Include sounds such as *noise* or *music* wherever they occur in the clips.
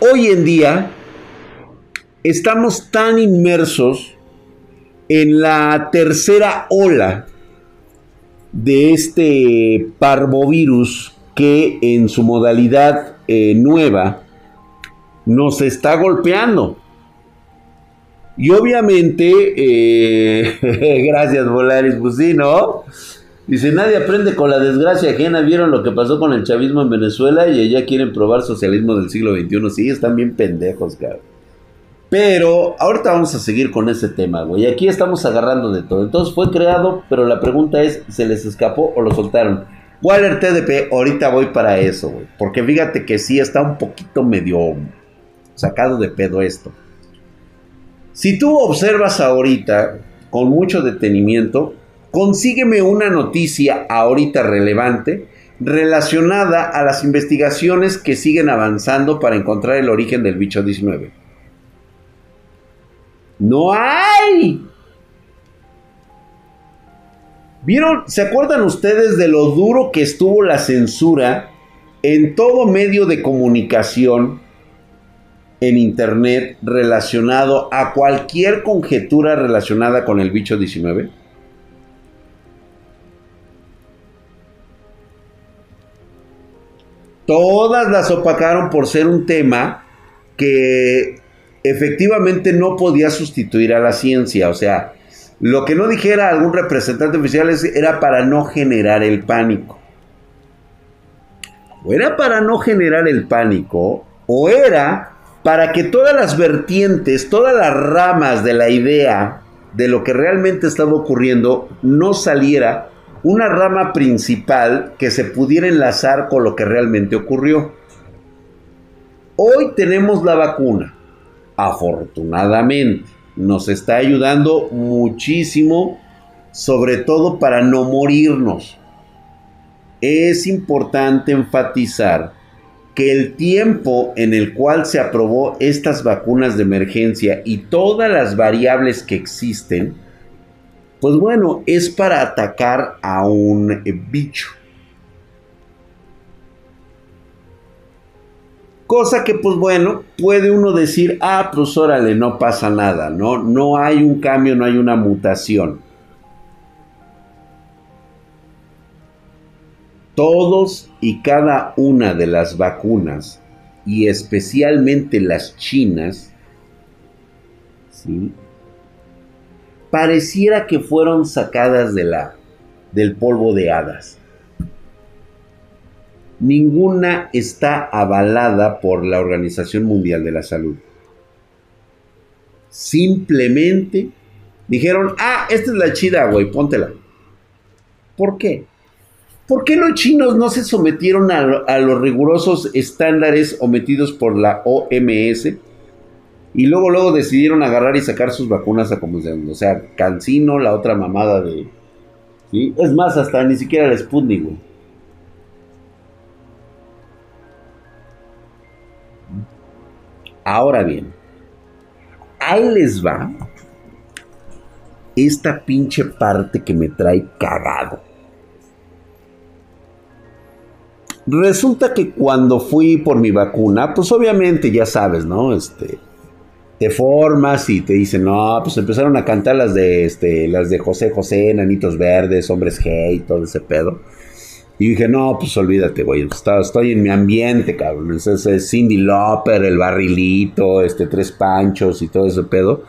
hoy en día estamos tan inmersos en la tercera ola de este parvovirus que en su modalidad eh, nueva nos está golpeando. Y obviamente, eh, *laughs* gracias Volaris, pues. Dice, nadie aprende con la desgracia ajena. ¿Vieron lo que pasó con el chavismo en Venezuela? Y allá quieren probar socialismo del siglo XXI. Sí, están bien pendejos, cabrón. Pero ahorita vamos a seguir con ese tema, güey. Aquí estamos agarrando de todo. Entonces fue creado, pero la pregunta es, ¿se les escapó o lo soltaron? Waller TDP, ahorita voy para eso, güey. Porque fíjate que sí está un poquito medio sacado de pedo esto. Si tú observas ahorita con mucho detenimiento, consígueme una noticia ahorita relevante relacionada a las investigaciones que siguen avanzando para encontrar el origen del bicho 19. No hay. ¿Vieron? ¿Se acuerdan ustedes de lo duro que estuvo la censura en todo medio de comunicación en internet relacionado a cualquier conjetura relacionada con el bicho 19? Todas las opacaron por ser un tema que efectivamente no podía sustituir a la ciencia. O sea, lo que no dijera algún representante oficial era para no generar el pánico. O era para no generar el pánico, o era para que todas las vertientes, todas las ramas de la idea de lo que realmente estaba ocurriendo no saliera una rama principal que se pudiera enlazar con lo que realmente ocurrió. Hoy tenemos la vacuna. Afortunadamente, nos está ayudando muchísimo, sobre todo para no morirnos. Es importante enfatizar que el tiempo en el cual se aprobó estas vacunas de emergencia y todas las variables que existen, pues bueno, es para atacar a un eh, bicho. Cosa que pues bueno, puede uno decir, ah, pues órale, no pasa nada, ¿no? No hay un cambio, no hay una mutación. Todos y cada una de las vacunas, y especialmente las chinas, ¿sí? Pareciera que fueron sacadas de la, del polvo de hadas. Ninguna está avalada por la Organización Mundial de la Salud. Simplemente dijeron, ah, esta es la chida, güey, póntela. ¿Por qué? ¿Por qué los chinos no se sometieron a, a los rigurosos estándares omitidos por la OMS? Y luego, luego decidieron agarrar y sacar sus vacunas a como se O sea, Cancino, la otra mamada de. ¿sí? Es más, hasta ni siquiera el Sputnik, güey. Ahora bien, ahí les va esta pinche parte que me trae cagado. Resulta que cuando fui por mi vacuna, pues obviamente ya sabes, ¿no? Este, te formas y te dicen, no, pues empezaron a cantar las de este, las de José José, Nanitos Verdes, Hombres G y todo ese pedo. Y dije, no, pues olvídate, güey, estoy en mi ambiente, cabrón. Es, es Cindy Lauper, el barrilito, este, tres panchos y todo ese pedo.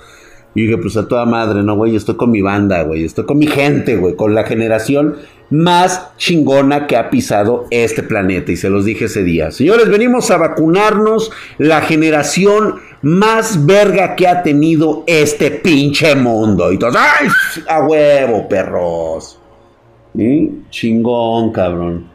Y dije, pues a toda madre, no, güey, estoy con mi banda, güey, estoy con mi gente, güey, con la generación más chingona que ha pisado este planeta. Y se los dije ese día. Señores, venimos a vacunarnos la generación más verga que ha tenido este pinche mundo. Y todos, ¡ay! A huevo, perros. Chingón, cabrón.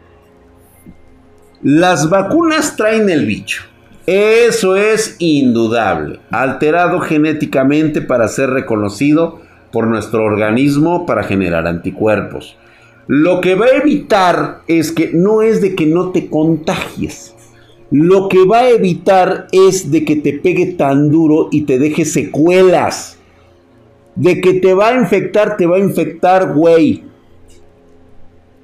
Las vacunas traen el bicho. Eso es indudable. Alterado genéticamente para ser reconocido por nuestro organismo para generar anticuerpos. Lo que va a evitar es que no es de que no te contagies lo que va a evitar es de que te pegue tan duro y te deje secuelas. De que te va a infectar, te va a infectar, güey.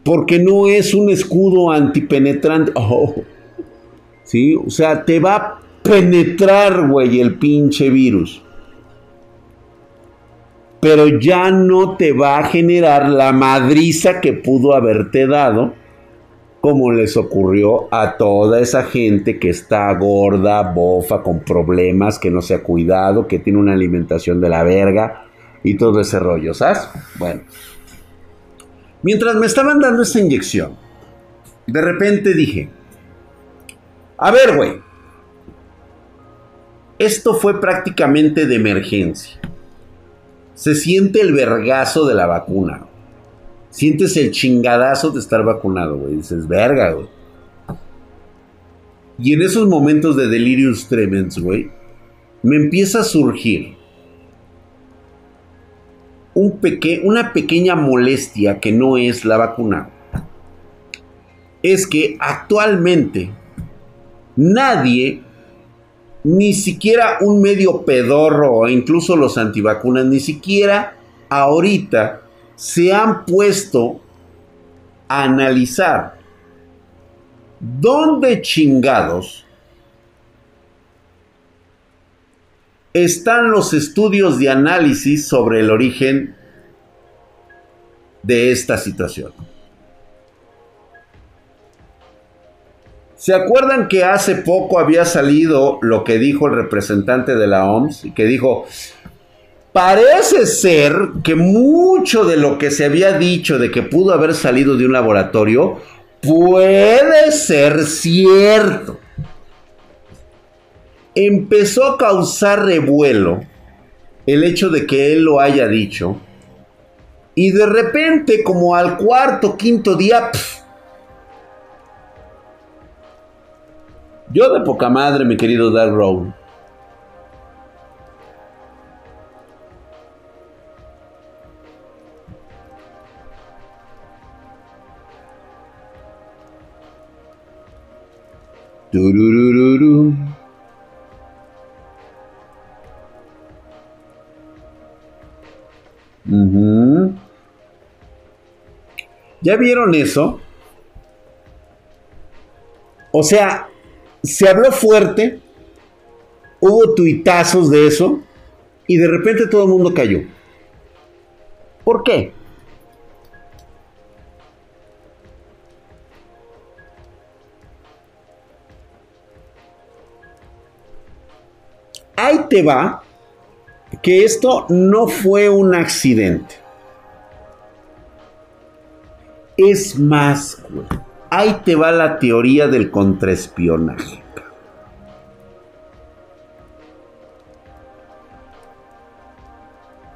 Porque no es un escudo antipenetrante. *laughs* Oh. ¿Sí? O sea, te va, penetrar, güey, el pinche virus. Pero ya no te va a generar la madriza que pudo haberte dado, como les ocurrió a toda esa gente que está gorda, bofa, con problemas, que no se ha cuidado, que tiene una alimentación de la verga y todo ese rollo, ¿sabes? Bueno. Mientras me estaban dando esa inyección, de repente dije, a ver, güey, esto fue prácticamente de emergencia. Se siente el vergazo de la vacuna. Sientes el chingadazo de estar vacunado, güey. Dices, verga, güey. Y en esos momentos de delirius tremens, güey, me empieza a surgir un una pequeña molestia que no es la vacuna. Es que actualmente nadie, ni siquiera un medio pedorro o incluso los antivacunas, ni siquiera ahorita se han puesto a analizar dónde chingados están los estudios de análisis sobre el origen de esta situación. ¿Se acuerdan que hace poco había salido lo que dijo el representante de la OMS? Que dijo, parece ser que mucho de lo que se había dicho de que pudo haber salido de un laboratorio puede ser cierto empezó a causar revuelo el hecho de que él lo haya dicho. Y de repente, como al cuarto, quinto día, yo de poca madre, mi querido Dark Row. ¿Ya vieron eso? O sea, se habló fuerte, hubo tuitazos de eso y de repente todo el mundo cayó. ¿Por qué? Ahí te va que esto no fue un accidente. Es más, ahí te va la teoría del contraespionaje.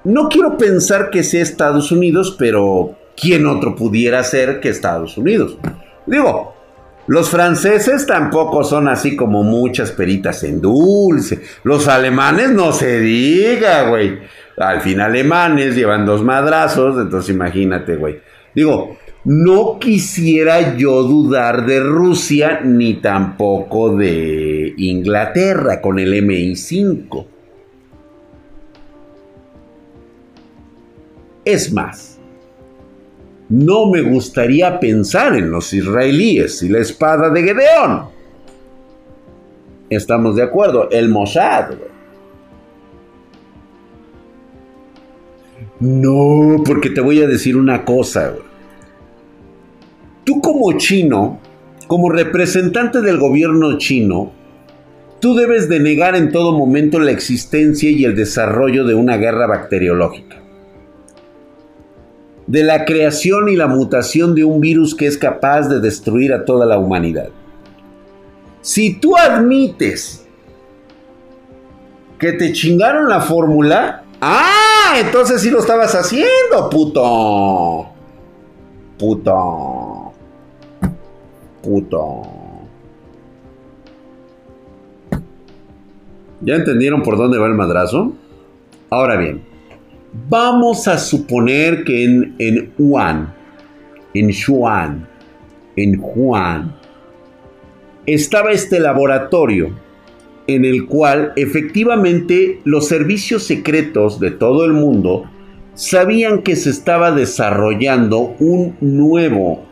No quiero pensar que sea Estados Unidos, pero ¿quién otro pudiera ser que Estados Unidos? Digo, los franceses tampoco son así como muchas peritas en dulce. Los alemanes no se diga, güey. Al fin alemanes llevan dos madrazos, entonces imagínate, güey. Digo, no quisiera yo dudar de Rusia ni tampoco de Inglaterra con el MI5. Es más, no me gustaría pensar en los israelíes y la espada de Gedeón. Estamos de acuerdo, el Mossad. No, porque te voy a decir una cosa. Tú como chino, como representante del gobierno chino, tú debes de negar en todo momento la existencia y el desarrollo de una guerra bacteriológica de la creación y la mutación de un virus que es capaz de destruir a toda la humanidad. Si tú admites que te chingaron la fórmula, ah, entonces sí lo estabas haciendo, puto. Puto. ¿Ya entendieron por dónde va el madrazo? Ahora bien, Vamos a suponer que en, en Juan, en Juan, en Juan, estaba este laboratorio en el cual efectivamente los servicios secretos de todo el mundo sabían que se estaba desarrollando un nuevo,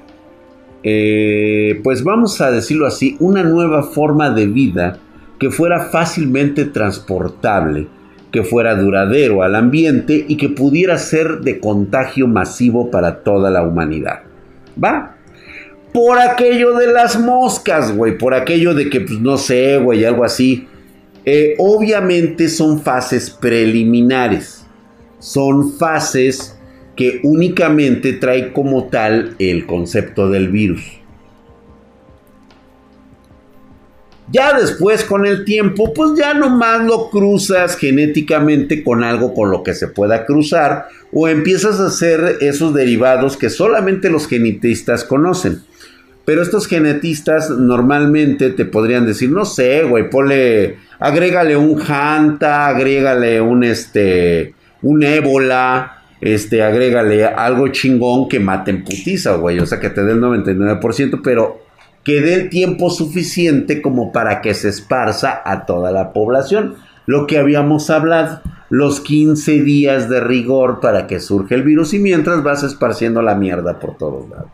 eh, pues vamos a decirlo así, una nueva forma de vida que fuera fácilmente transportable, que fuera duradero al ambiente y que pudiera ser de contagio masivo para toda la humanidad. ¿Va? Por aquello de las moscas, güey, por aquello de que, pues no sé, güey, algo así. Eh, obviamente son fases preliminares. Son fases que únicamente trae como tal el concepto del virus. Ya después con el tiempo, pues ya nomás lo cruzas genéticamente con algo con lo que se pueda cruzar o empiezas a hacer esos derivados que solamente los genetistas conocen. Pero estos genetistas normalmente te podrían decir, no sé, güey, ponle, agrégale un Hanta, agrégale un este, un ébola, este, agrégale algo chingón que mate en putiza, güey, o sea, que te dé el 99%, pero que dé el tiempo suficiente como para que se esparza a toda la población. Lo que habíamos hablado, los 15 días de rigor para que surja el virus y mientras vas esparciendo la mierda por todos lados.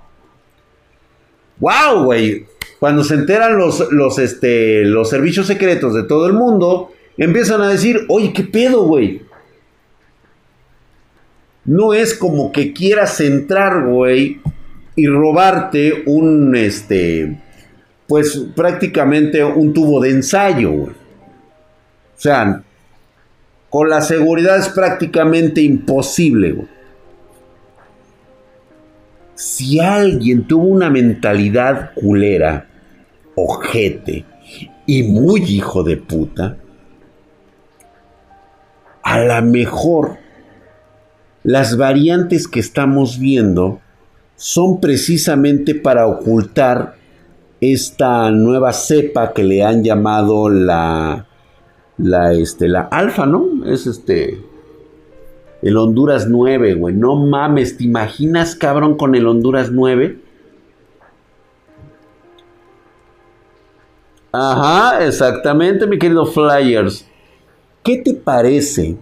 ¡Wow, güey! Cuando se enteran los, los, este, los servicios secretos de todo el mundo, empiezan a decir, oye, ¿qué pedo, güey? No es como que quieras entrar, güey, y robarte un, este, pues prácticamente un tubo de ensayo, O sea, con la seguridad es prácticamente imposible, Si alguien tuvo una mentalidad culera, ojete y muy hijo de puta, a lo mejor las variantes que estamos viendo son precisamente para ocultar esta nueva cepa que le han llamado la la este la alfa, ¿no? Es este el Honduras 9, güey. No mames, ¿te imaginas, cabrón, con el Honduras 9? Ajá, exactamente, mi querido Flyers. ¿Qué te parece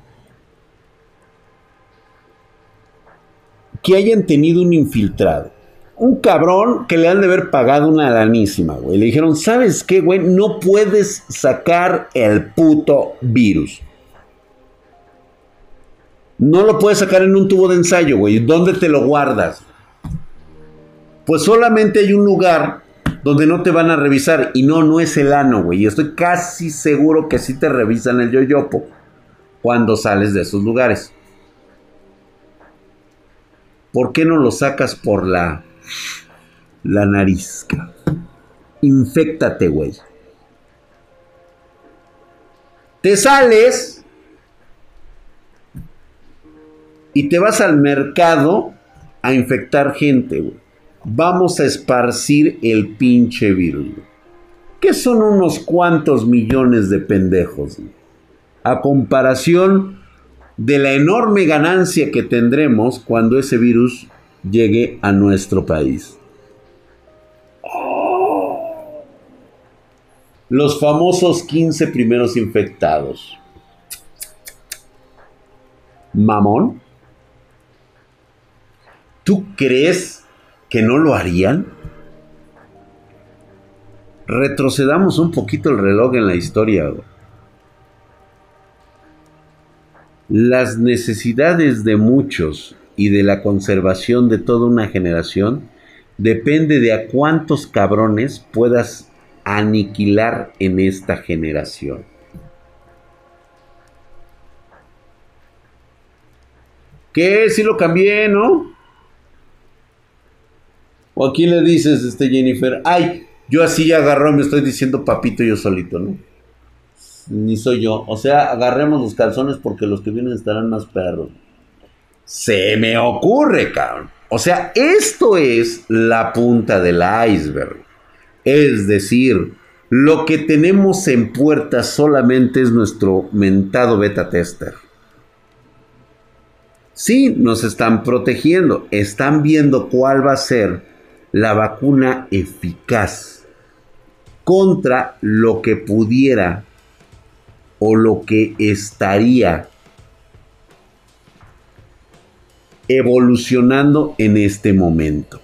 que hayan tenido un infiltrado. Un cabrón que le han de haber pagado una lanísima, güey. Le dijeron, ¿sabes qué, güey? No puedes sacar el puto virus. No lo puedes sacar en un tubo de ensayo, güey. ¿Dónde te lo guardas? Pues solamente hay un lugar donde no te van a revisar. Y no, no es el ano, güey. Y estoy casi seguro que sí te revisan el yoyopo cuando sales de esos lugares. ¿Por qué no lo sacas por la, la nariz? Inféctate, güey. Te sales y te vas al mercado a infectar gente, güey. Vamos a esparcir el pinche virus. Que son unos cuantos millones de pendejos. A comparación de la enorme ganancia que tendremos cuando ese virus llegue a nuestro país. Los famosos 15 primeros infectados. Mamón. ¿Tú crees que no lo harían? Retrocedamos un poquito el reloj en la historia las necesidades de muchos y de la conservación de toda una generación depende de a cuántos cabrones puedas aniquilar en esta generación. ¿Qué? Si lo cambié, ¿no? O aquí le dices, este Jennifer, ay, yo así agarro, me estoy diciendo papito yo solito, ¿no? Ni soy yo. O sea, agarremos los calzones porque los que vienen estarán más perros. Se me ocurre, cabrón. O sea, esto es la punta del iceberg. Es decir, lo que tenemos en puerta solamente es nuestro mentado beta tester. Sí, nos están protegiendo, están viendo cuál va a ser la vacuna eficaz contra lo que pudiera o lo que estaría evolucionando en este momento.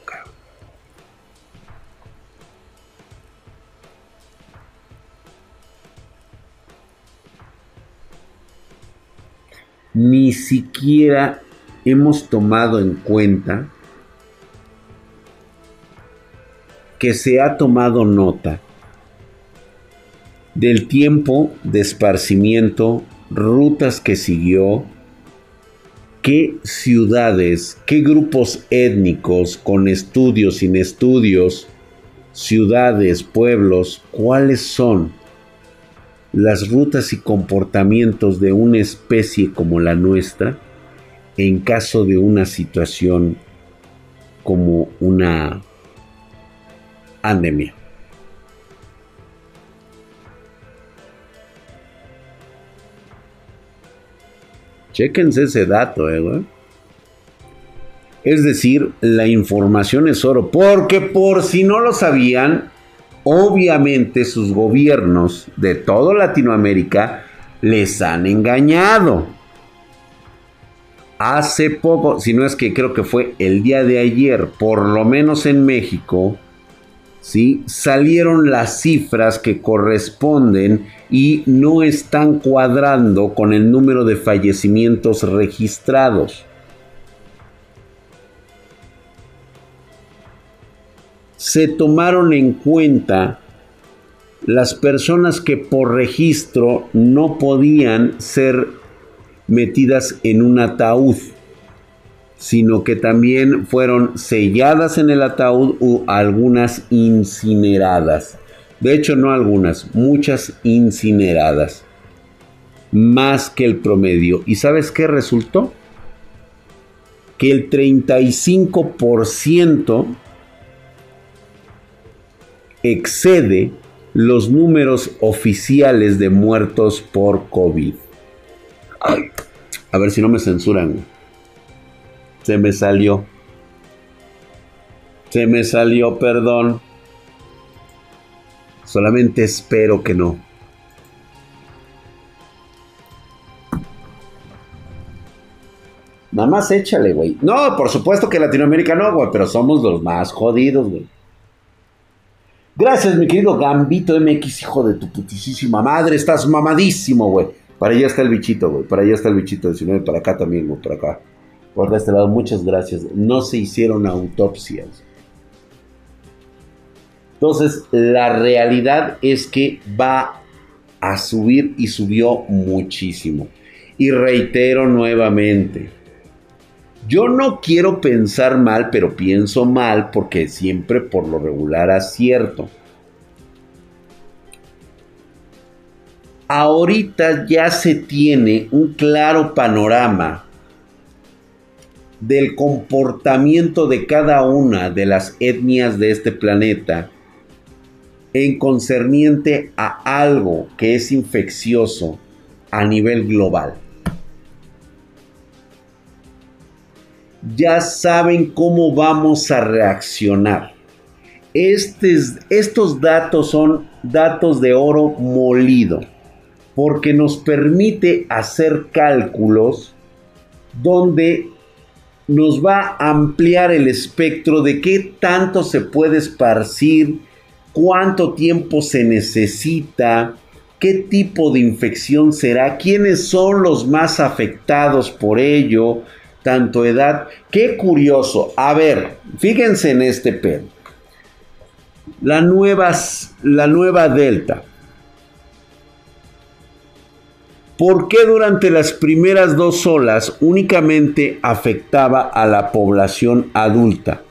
Ni siquiera hemos tomado en cuenta que se ha tomado nota del tiempo de esparcimiento, rutas que siguió, qué ciudades, qué grupos étnicos con estudios, sin estudios, ciudades, pueblos, cuáles son las rutas y comportamientos de una especie como la nuestra en caso de una situación como una pandemia. Chéquense ese dato, eh, Es decir, la información es oro. Porque por si no lo sabían, obviamente sus gobiernos de toda Latinoamérica les han engañado. Hace poco, si no es que creo que fue el día de ayer, por lo menos en México, ¿sí? salieron las cifras que corresponden y no están cuadrando con el número de fallecimientos registrados. se tomaron en cuenta las personas que por registro no podían ser metidas en un ataúd, sino que también fueron selladas en el ataúd o algunas incineradas. De hecho, no algunas, muchas incineradas. Más que el promedio. ¿Y sabes qué resultó? Que el 35% excede los números oficiales de muertos por COVID. a ver si no me censuran. Se me salió. Se me salió, perdón. Solamente espero que no. Nada más échale, güey. No, por supuesto que Latinoamérica no, güey, pero somos los más jodidos, güey. Gracias, mi querido Gambito MX, hijo de tu putísima madre. Estás mamadísimo, güey. Para allá está el bichito, güey. Para allá está el bichito 19. Para acá también, güey. Para acá. Por este lado, muchas gracias. No se hicieron autopsias. Entonces, la realidad es que va a subir y subió muchísimo. Y reitero nuevamente, yo no quiero pensar mal, pero pienso mal porque siempre por lo regular acierto. Ahorita ya se tiene un claro panorama del comportamiento de cada una de las etnias de este planeta en concerniente a algo que es infeccioso a nivel global. ya saben cómo vamos a reaccionar. estos datos son datos de oro molido, porque nos permite hacer cálculos donde nos va a ampliar el espectro de qué tanto se puede esparcir, cuánto tiempo se necesita, qué tipo de infección será, quiénes son los más afectados por ello, tanto edad. Qué curioso. A ver, fíjense en este pedo. La la nueva Delta. ¿Por qué durante las primeras dos olas únicamente afectaba a la población adulta?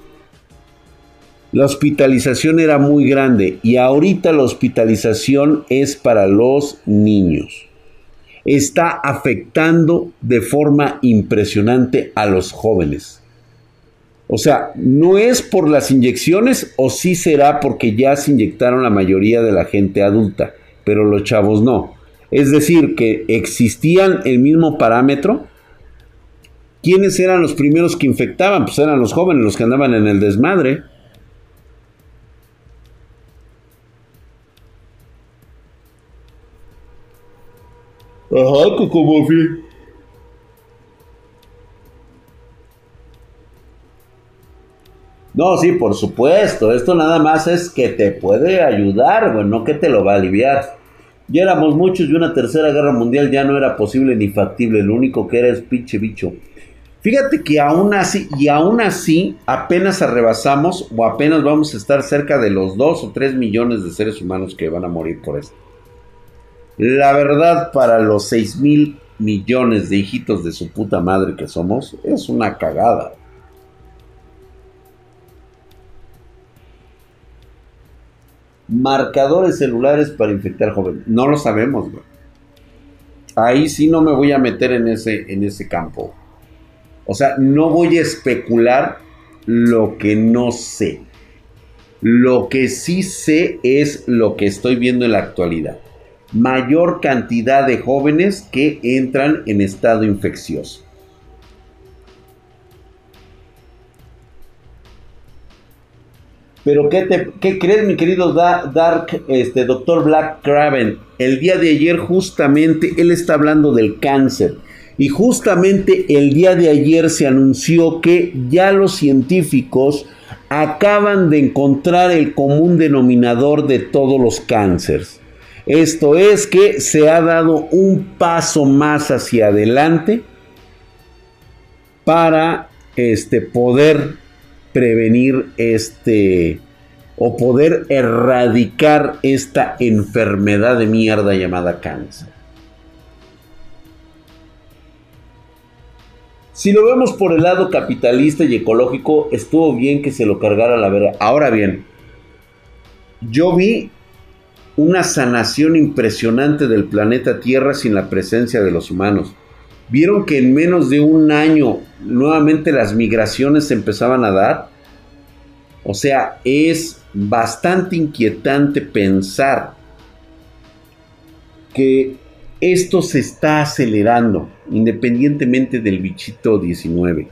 La hospitalización era muy grande y ahorita la hospitalización es para los niños está afectando de forma impresionante a los jóvenes. O sea, no es por las inyecciones o sí será porque ya se inyectaron la mayoría de la gente adulta, pero los chavos no. Es decir, que existían el mismo parámetro. ¿Quiénes eran los primeros que infectaban? Pues eran los jóvenes, los que andaban en el desmadre. Ajá, como No, sí, por supuesto. Esto nada más es que te puede ayudar, güey, no que te lo va a aliviar. Ya éramos muchos y una tercera guerra mundial ya no era posible ni factible. Lo único que era es pinche bicho. Fíjate que aún así, y aún así, apenas arrebasamos o apenas vamos a estar cerca de los 2 o 3 millones de seres humanos que van a morir por esto. La verdad, para los 6 mil millones de hijitos de su puta madre que somos, es una cagada. Marcadores celulares para infectar jóvenes. No lo sabemos, Ahí sí no me voy a meter en ese, en ese campo. O sea, no voy a especular lo que no sé. Lo que sí sé es lo que estoy viendo en la actualidad. Mayor cantidad de jóvenes que entran en estado infeccioso. Pero ¿qué, crees, mi querido Dark, este, doctor Black Craven? El día de ayer justamente él está hablando del cáncer. Y justamente el día de ayer se anunció que ya los científicos acaban de encontrar el común denominador de todos los cánceres. Esto es que se ha dado un paso más hacia adelante para este, poder prevenir este o poder erradicar esta enfermedad de mierda llamada cáncer. Si lo vemos por el lado capitalista y ecológico, estuvo bien que se lo cargara la verga. Ahora bien, yo vi una sanación impresionante del planeta Tierra sin la presencia de los humanos. Vieron que en menos de un año nuevamente las migraciones se empezaban a dar. O sea, es bastante inquietante pensar que esto se está acelerando, independientemente del bichito 19.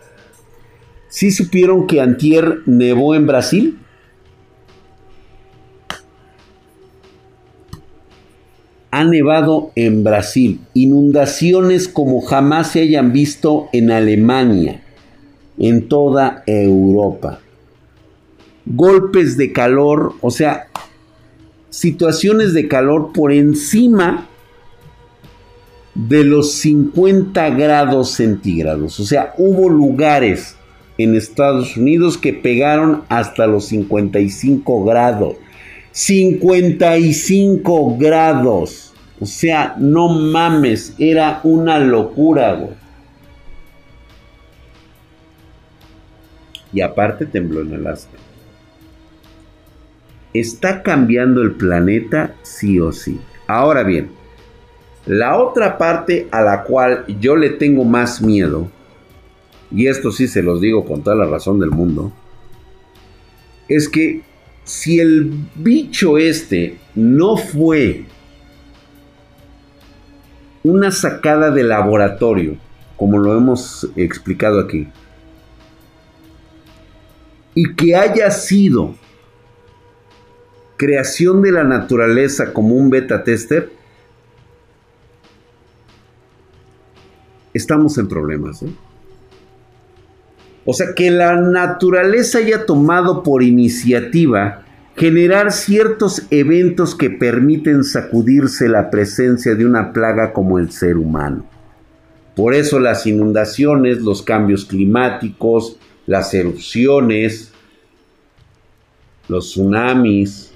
¿Sí supieron que Antier nevó en Brasil? Ha nevado en Brasil. Inundaciones como jamás se hayan visto en Alemania, en toda Europa. Golpes de calor, o sea, situaciones de calor por encima de los 50 grados centígrados. O sea, hubo lugares en Estados Unidos que pegaron hasta los 55 grados. 55 grados. O sea, no mames, era una locura, Y aparte tembló en Alaska. ¿Está cambiando el planeta sí o sí? Ahora bien, la otra parte a la cual yo le tengo más miedo, y esto sí se los digo con toda la razón del mundo, es que si el bicho este no fue una sacada de laboratorio, como lo hemos explicado aquí, y que haya sido creación de la naturaleza como un beta tester, estamos en problemas. ¿eh? O sea, que la naturaleza haya tomado por iniciativa generar ciertos eventos que permiten sacudirse la presencia de una plaga como el ser humano. Por eso las inundaciones, los cambios climáticos, las erupciones, los tsunamis,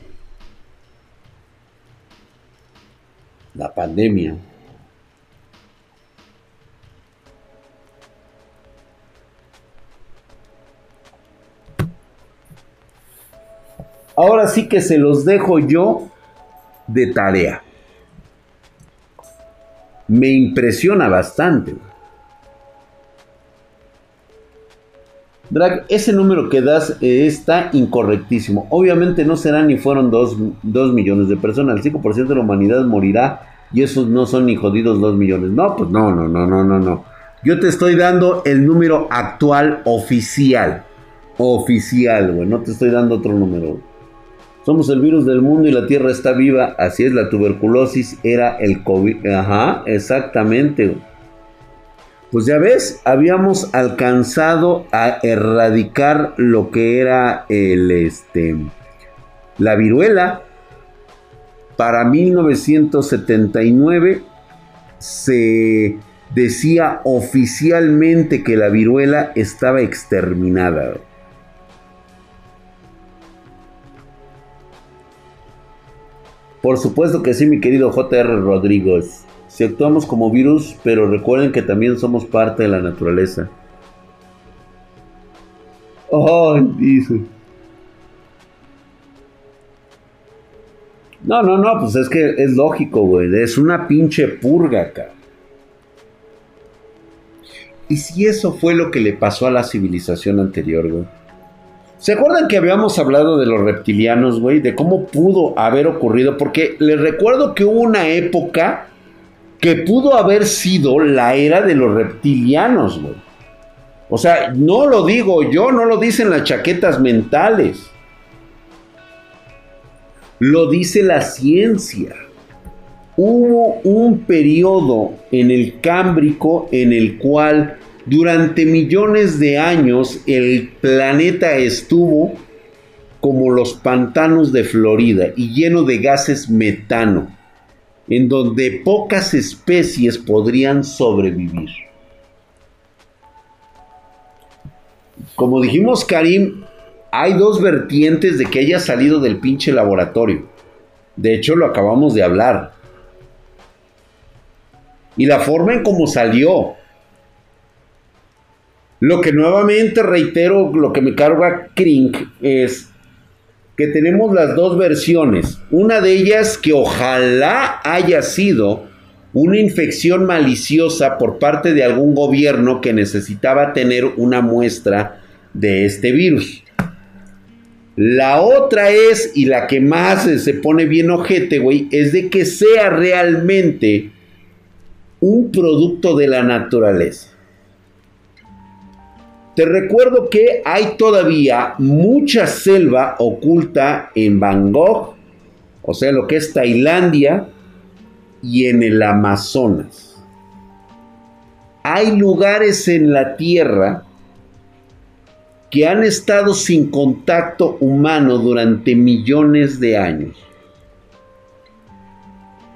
la pandemia. Ahora sí que se los dejo yo de tarea. Me impresiona bastante. Drag, ese número que das eh, está incorrectísimo. Obviamente no serán ni fueron 2 millones de personas. El 5% de la humanidad morirá y esos no son ni jodidos 2 millones. No, pues no, no, no, no, no, no. Yo te estoy dando el número actual oficial. Oficial, güey. No te estoy dando otro número. Somos el virus del mundo y la Tierra está viva. Así es, la tuberculosis era el COVID. Ajá, exactamente. Pues ya ves, habíamos alcanzado a erradicar lo que era el este la viruela. para 1979 se decía oficialmente que la viruela estaba exterminada. Por supuesto que sí, mi querido JR Rodríguez. Si actuamos como virus, pero recuerden que también somos parte de la naturaleza. Oh, dice. No, no, no, pues es que es lógico, güey. Es una pinche purga acá. ¿Y si eso fue lo que le pasó a la civilización anterior, güey? ¿Se acuerdan que habíamos hablado de los reptilianos, güey? De cómo pudo haber ocurrido. Porque les recuerdo que hubo una época que pudo haber sido la era de los reptilianos, güey. O sea, no lo digo yo, no lo dicen las chaquetas mentales. Lo dice la ciencia. Hubo un periodo en el Cámbrico en el cual durante millones de años el planeta estuvo como los pantanos de Florida y lleno de gases metano, en donde pocas especies podrían sobrevivir. Como dijimos, Karim, hay dos vertientes de que haya salido del pinche laboratorio. De hecho, lo acabamos de hablar. Y la forma en cómo salió. Lo que nuevamente reitero, lo que me carga Krink es que tenemos las dos versiones. Una de ellas que ojalá haya sido una infección maliciosa por parte de algún gobierno que necesitaba tener una muestra de este virus. La otra es, y la que más se pone bien ojete, güey, es de que sea realmente un producto de la naturaleza. Te recuerdo que hay todavía mucha selva oculta en Bangkok, o sea, lo que es Tailandia y en el Amazonas. Hay lugares en la Tierra que han estado sin contacto humano durante millones de años.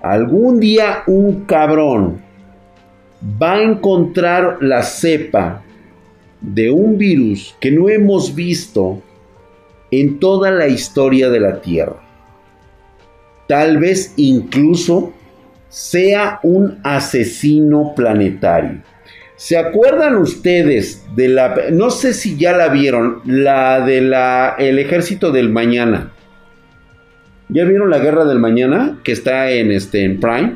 Algún día un cabrón va a encontrar la cepa de un virus que no hemos visto en toda la historia de la Tierra. Tal vez incluso sea un asesino planetario. ¿Se acuerdan ustedes de la, no sé si ya la vieron, la de la, el ejército del mañana? ¿Ya vieron la guerra del mañana que está en, este, en Prime?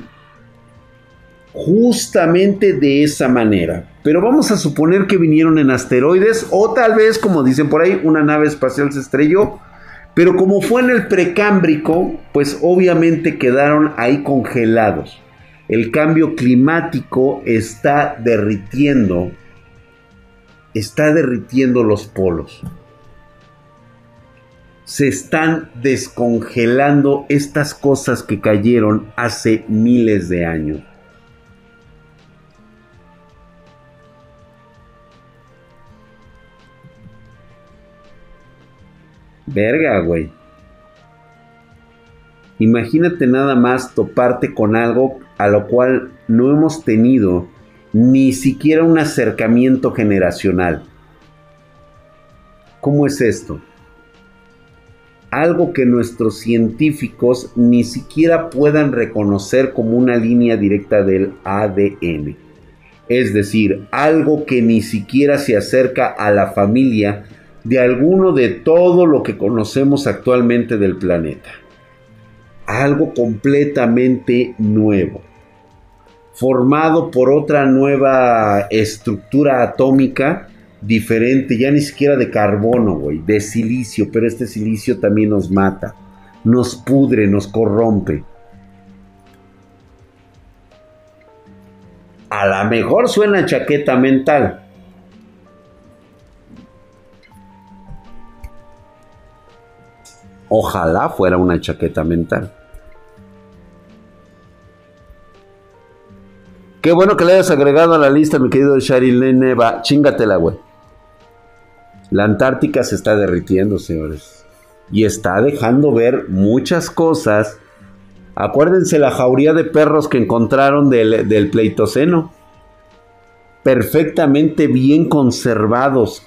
Justamente de esa manera. Pero vamos a suponer que vinieron en asteroides o tal vez, como dicen por ahí, una nave espacial se estrelló. Pero como fue en el precámbrico, pues obviamente quedaron ahí congelados el cambio climático está derritiendo, está derritiendo los polos. Se están descongelando estas cosas que cayeron hace miles de años. Verga, güey. Imagínate nada más toparte con algo a lo cual no hemos tenido ni siquiera un acercamiento generacional. ¿Cómo es esto? Algo que nuestros científicos ni siquiera puedan reconocer como una línea directa del ADN. Es decir, algo que ni siquiera se acerca a la familia de alguno de todo lo que conocemos actualmente del planeta algo completamente nuevo, formado por otra nueva estructura atómica diferente, ya ni siquiera de carbono, güey, de silicio, pero este silicio también nos mata, nos pudre, nos corrompe. A lo mejor suena chaqueta mental. Ojalá fuera una chaqueta mental. Qué bueno que le hayas agregado a la lista, mi querido Sharilene Neva. Chingatela, güey. La Antártica se está derritiendo, señores. Y está dejando ver muchas cosas Acuérdense la jauría de perros que encontraron del, del Pleitoceno. Perfectamente bien conservados.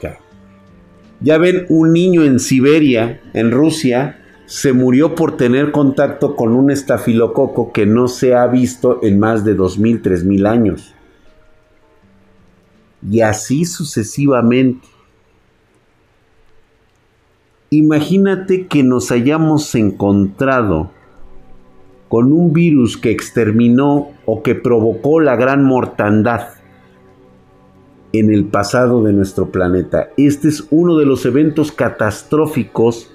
Ya ven, un niño en Siberia, en Rusia, se murió por tener contacto con un estafilococo que no se ha visto en más de 2.000, 3.000 años. Y así sucesivamente. Imagínate que nos hayamos encontrado con un virus que exterminó o que provocó la gran mortandad en el pasado de nuestro planeta. Este es uno de los eventos catastróficos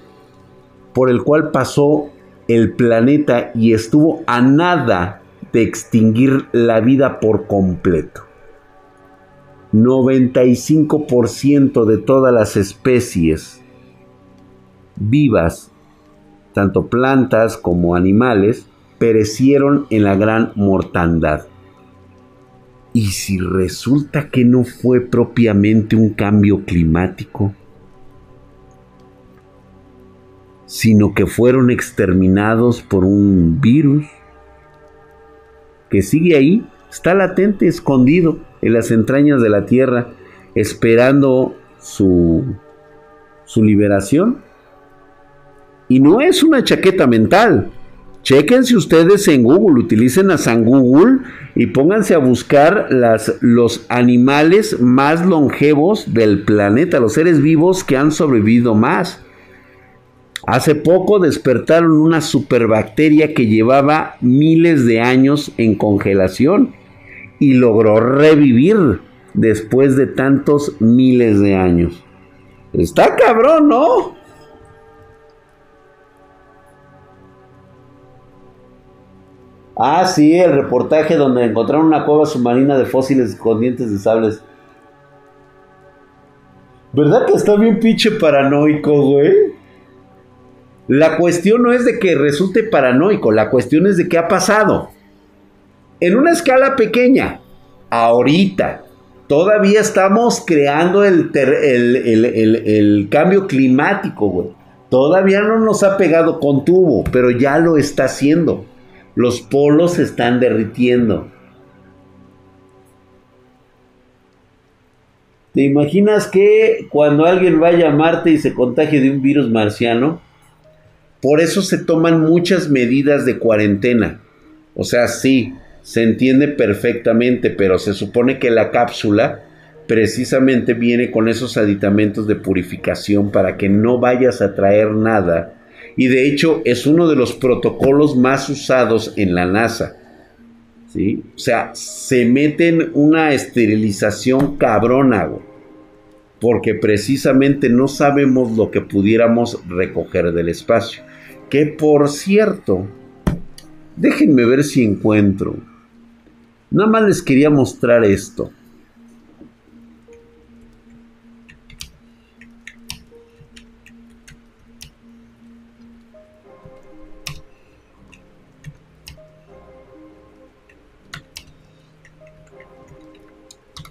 por el cual pasó el planeta y estuvo a nada de extinguir la vida por completo. 95% de todas las especies vivas, tanto plantas como animales, perecieron en la gran mortandad. ¿Y si resulta que no fue propiamente un cambio climático? sino que fueron exterminados por un virus que sigue ahí, está latente, escondido en las entrañas de la tierra, esperando su, su liberación. Y no es una chaqueta mental. Chequense ustedes en Google, utilicen a San Google y pónganse a buscar las, los animales más longevos del planeta, los seres vivos que han sobrevivido más. Hace poco despertaron una superbacteria que llevaba miles de años en congelación y logró revivir después de tantos miles de años. Está cabrón, ¿no? Ah, sí, el reportaje donde encontraron una cueva submarina de fósiles con dientes de sables. ¿Verdad que está bien pinche paranoico, güey? La cuestión no es de que resulte paranoico, la cuestión es de qué ha pasado. En una escala pequeña, ahorita, todavía estamos creando el, el, cambio climático, güey. Todavía no nos ha pegado con tubo, pero ya lo está haciendo. Los polos se están derritiendo. ¿Te imaginas que cuando alguien vaya a Marte y se contagie de un virus marciano, por eso se toman muchas medidas de cuarentena. O sea, sí, se entiende perfectamente, pero se supone que la cápsula precisamente viene con esos aditamentos de purificación para que no vayas a traer nada. Y de hecho es uno de los protocolos más usados en la NASA. ¿Sí? O sea, se meten una esterilización cabrona, porque precisamente no sabemos lo que pudiéramos recoger del espacio. Que por cierto, déjenme ver si encuentro. Nada más les quería mostrar esto.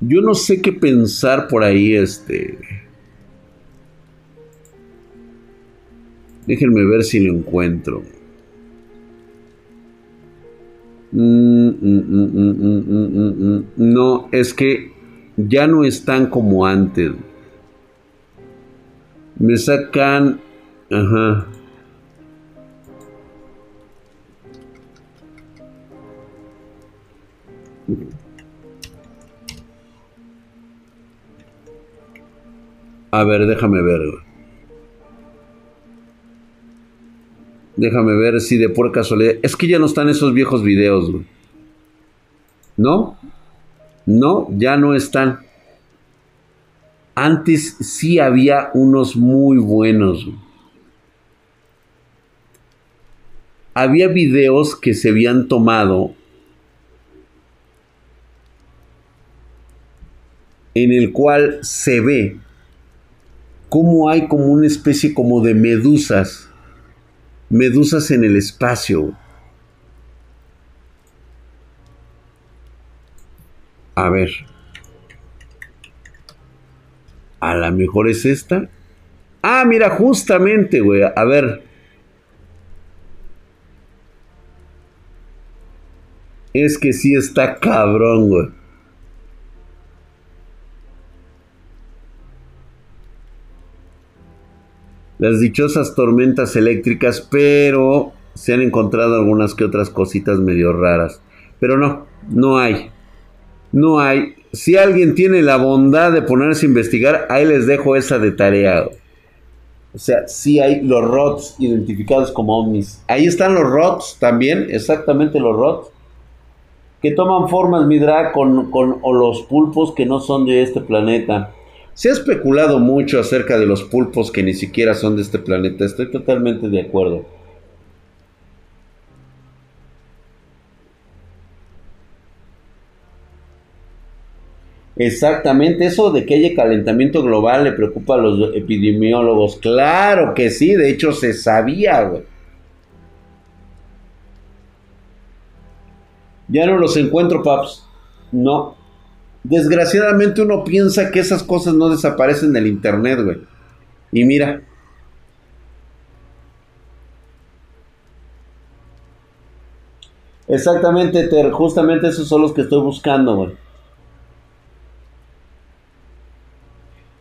Yo no sé qué pensar por ahí, este. Déjenme ver si lo encuentro. Mm, mm, mm, no, es que ya no están como antes. Me sacan... Ajá. A ver, déjame ver. Déjame ver si de por casualidad. Es que ya no están esos viejos videos. ¿No? No, ya no están. Antes sí había unos muy buenos. Había videos que se habían tomado en el cual se ve cómo hay como una especie como de medusas medusas en el espacio. A ver. A lo mejor es esta. Ah, mira, justamente, güey. A ver. Es que sí está cabrón, güey. Las dichosas tormentas eléctricas, pero se han encontrado algunas que otras cositas medio raras. Pero no, no hay. No hay. Si alguien tiene la bondad de ponerse a investigar, ahí les dejo esa de tarea. O sea, sí hay los ROTS identificados como ovnis. Ahí están los ROTS también, exactamente los ROTS. Que toman formas, Midra, con, con o los pulpos que no son de este planeta. Se ha especulado mucho acerca de los pulpos que ni siquiera son de este planeta. Estoy totalmente de acuerdo. Exactamente, eso de que haya calentamiento global le preocupa a los epidemiólogos. Claro que sí, de hecho se sabía, güey. Ya no los encuentro, paps. No. Desgraciadamente uno piensa que esas cosas no desaparecen del internet, güey. Y mira. Exactamente, Ter. Justamente esos son los que estoy buscando, güey.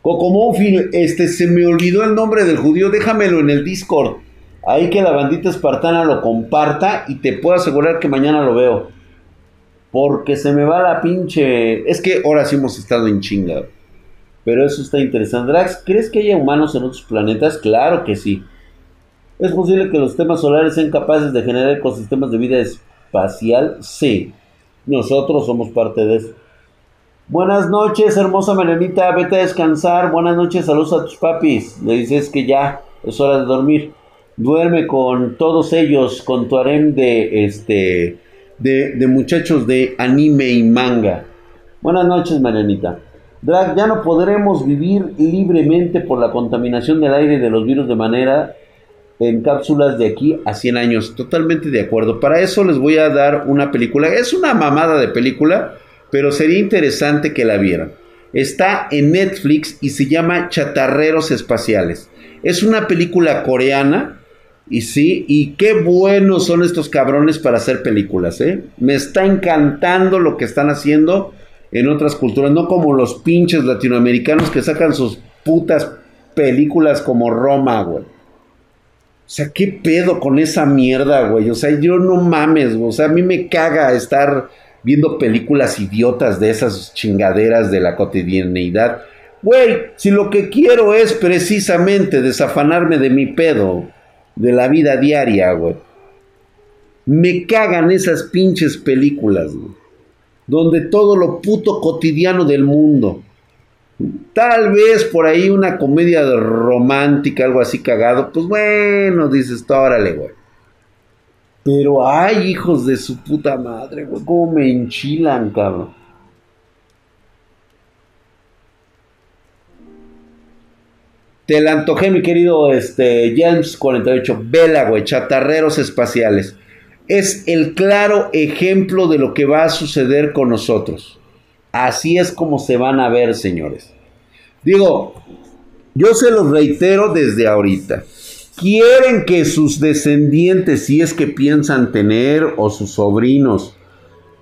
Cocomófil, este, se me olvidó el nombre del judío, déjamelo en el Discord. Ahí que la bandita espartana lo comparta y te puedo asegurar que mañana lo veo. Porque se me va la pinche... Es que ahora sí hemos estado en chinga. Pero eso está interesante. Drax, ¿crees que haya humanos en otros planetas? Claro que sí. ¿Es posible que los temas solares sean capaces de generar ecosistemas de vida espacial? Sí. Nosotros somos parte de eso. Buenas noches, hermosa Melenita, vete a descansar. Buenas noches, saludos a tus papis. Le dices que ya es hora de dormir. Duerme con todos ellos, con tu harem de este de, muchachos de anime y manga. Buenas noches, Melenita. Drag, ya no podremos vivir libremente por la contaminación del aire de los virus de manera en cápsulas de aquí a 100 años. Totalmente de acuerdo. Para eso les voy a dar una película. Es una mamada de película pero sería interesante que la vieran. Está en Netflix y se llama Chatarreros Espaciales. Es una película coreana y sí, y qué buenos son estos cabrones para hacer películas, ¿eh? Me está encantando lo que están haciendo en otras culturas, no como los pinches latinoamericanos que sacan sus putas películas como Roma, güey. O sea, ¿qué pedo con esa mierda, güey? O sea, yo no mames, güey. O sea, a mí me caga estar viendo películas idiotas de esas chingaderas de la cotidianeidad. Güey, si lo que quiero es precisamente desafanarme de mi pedo, de la vida diaria, güey. Me cagan esas pinches películas, güey. Donde todo lo puto cotidiano del mundo. Tal vez por ahí una comedia romántica, algo así cagado. Pues bueno, dices, órale, güey. Pero ay, hijos de su puta madre, güey, cómo me enchilan, cabrón. Te la antojé, mi querido este, James 48. Vela, güey, chatarreros espaciales. Es el claro ejemplo de lo que va a suceder con nosotros. Así es como se van a ver, señores. Digo, yo se los reitero desde ahorita quieren que sus descendientes, si es que piensan tener, o sus sobrinos,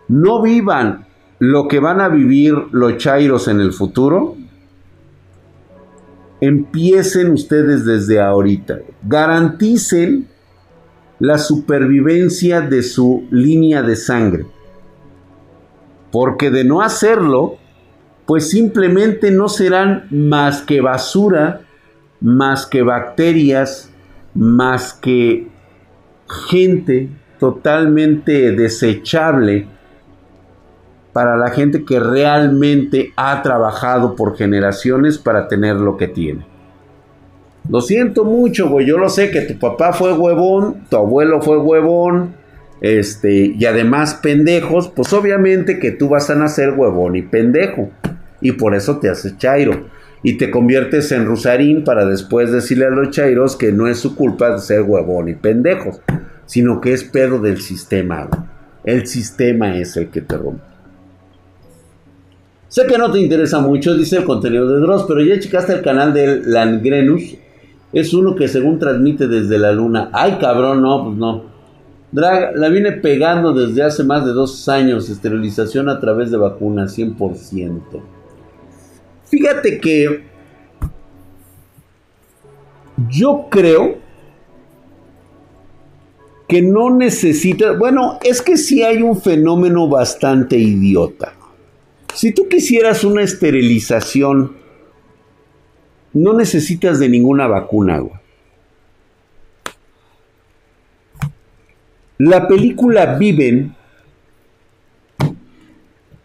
no vivan lo que van a vivir los chairos en el futuro, empiecen ustedes desde ahorita. Garanticen la supervivencia de su línea de sangre. Porque de no hacerlo, pues simplemente no serán más que basura, más que bacterias, más que gente totalmente desechable para la gente que realmente ha trabajado por generaciones para tener lo que tiene. Lo siento mucho, güey. Yo lo sé que tu papá fue huevón, tu abuelo fue huevón, este, y además pendejos, pues obviamente que tú vas a nacer huevón y pendejo. Y por eso te haces chairo y te conviertes en Rusarín para después decirle a los chairos que no es su culpa de ser huevón y pendejos, sino que es pedo del sistema. El sistema es el que te rompe. Sé que no te interesa mucho, dice el contenido de Dross, pero ya checaste el canal de Langrenus. Es uno que según transmite desde la luna. Ay, cabrón, no, pues no. Drag, la viene pegando desde hace más de dos años, esterilización a través de vacunas, 100%. Fíjate que yo creo que no necesita, bueno, es que sí hay un fenómeno bastante idiota. Si tú quisieras una esterilización, no necesitas de ninguna vacuna, La película Viven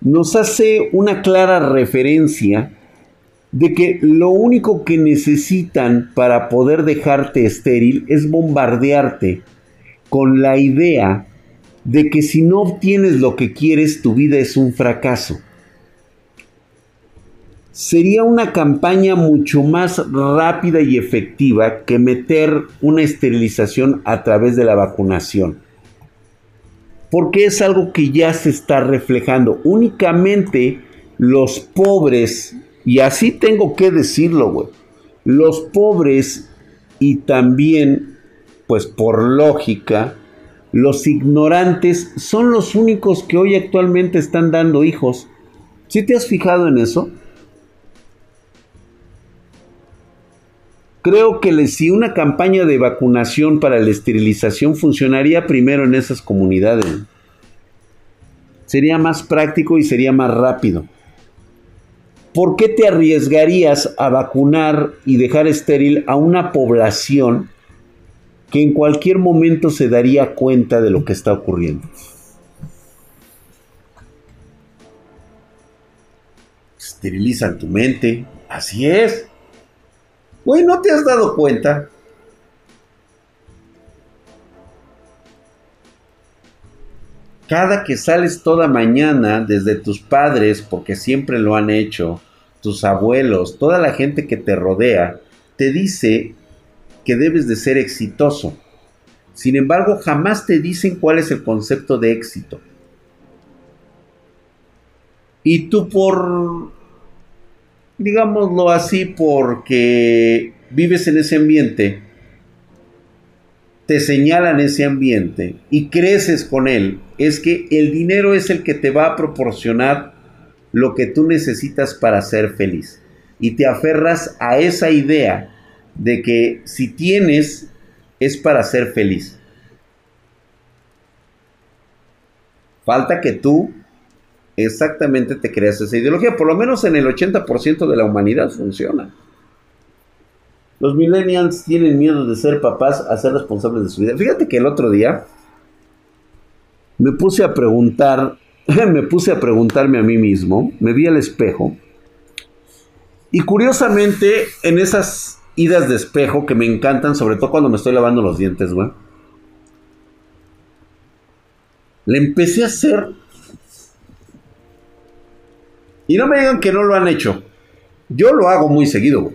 nos hace una clara referencia de que lo único que necesitan para poder dejarte estéril es bombardearte con la idea de que si no obtienes lo que quieres, tu vida es un fracaso. Sería una campaña mucho más rápida y efectiva que meter una esterilización a través de la vacunación porque es algo que ya se está reflejando. Únicamente los pobres, y así tengo que decirlo, güey, los pobres y también, pues por lógica, los ignorantes son los únicos que hoy actualmente están dando hijos. ¿Sí te has fijado en eso? Creo que si una campaña de vacunación para la esterilización funcionaría primero en esas comunidades. Sería más práctico y sería más rápido. ¿Por qué te arriesgarías a vacunar y dejar estéril a una población que en cualquier momento se daría cuenta de lo que está ocurriendo? Esterilizan tu mente. Así es. Güey, ¿no te has dado cuenta? Cada que sales toda mañana desde tus padres, porque siempre lo han hecho, tus abuelos, toda la gente que te rodea, te dice que debes de ser exitoso. Sin embargo, jamás te dicen cuál es el concepto de éxito. Y tú por digámoslo así, porque vives en ese ambiente, te señalan ese ambiente y creces con él, es que el dinero es el que te va a proporcionar lo que tú necesitas para ser feliz. Y te aferras a esa idea de que si tienes es para ser feliz. Falta que tú exactamente te creas esa ideología. Por lo menos en el 80% de la humanidad funciona. Los millennials tienen miedo de ser papás a ser responsables de su vida. Fíjate que el otro día me puse a preguntar, *laughs* me puse a preguntarme a mí mismo, me vi al espejo y curiosamente en esas idas de espejo que me encantan, sobre todo cuando me estoy lavando los dientes, güey, le empecé a hacer y no me digan que no lo han hecho. Yo lo hago muy seguido.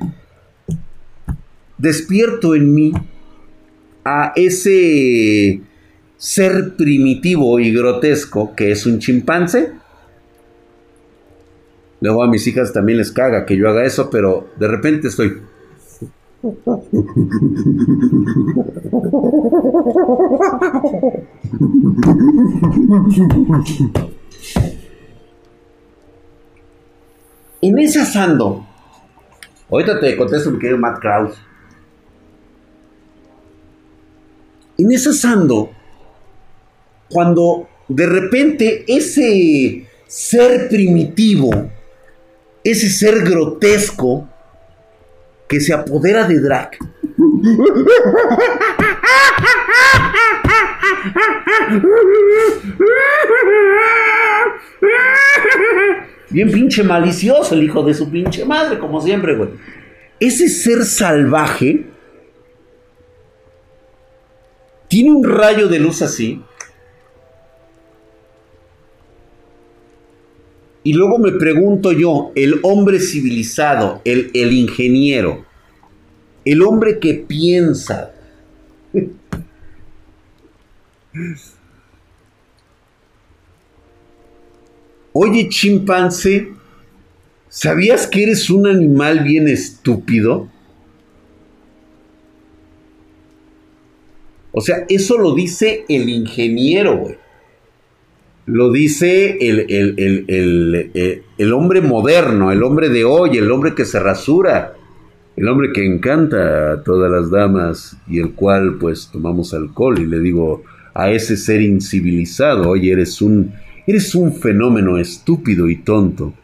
Despierto en mí a ese ser primitivo y grotesco que es un chimpancé. Luego a mis hijas también les caga que yo haga eso, pero de repente estoy... *laughs* En ese asando, ahorita te contesto mi querido Matt Krause. En ese asando, cuando de repente ese ser primitivo, ese ser grotesco que se apodera de Drac. *laughs* Bien pinche malicioso el hijo de su pinche madre, como siempre, güey. Ese ser salvaje tiene un rayo de luz así. Y luego me pregunto yo, el hombre civilizado, el, el ingeniero, el hombre que piensa, Oye, chimpancé, ¿sabías que eres un animal bien estúpido? O sea, eso lo dice el ingeniero, güey. Lo dice el, el, el, hombre moderno, el hombre de hoy, el hombre que se rasura, el hombre que encanta a todas las damas y el cual pues tomamos alcohol y le digo a ese ser incivilizado, oye, eres un, eres un fenómeno estúpido y tonto.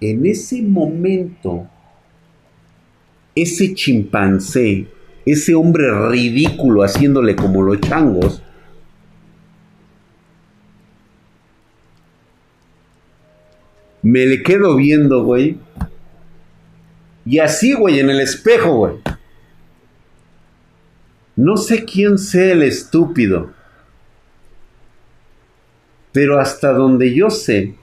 En ese momento, ese chimpancé, ese hombre ridículo haciéndole como los changos, me le quedo viendo, güey. Y así, güey, en el espejo, güey. No sé quién sea el estúpido. Pero hasta donde yo sé,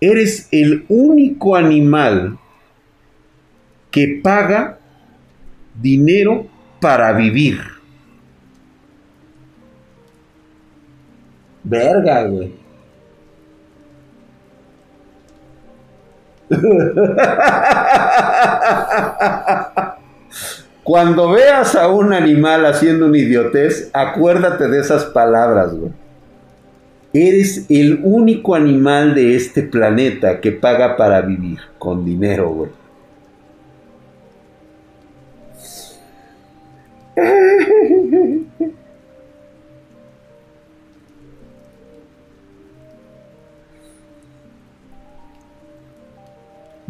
eres el único animal que paga dinero para vivir. Verga, güey. *laughs* Cuando veas a un animal haciendo un idiotez, acuérdate de esas palabras, güey. Eres el único animal de este planeta que paga para vivir con dinero, güey. *laughs*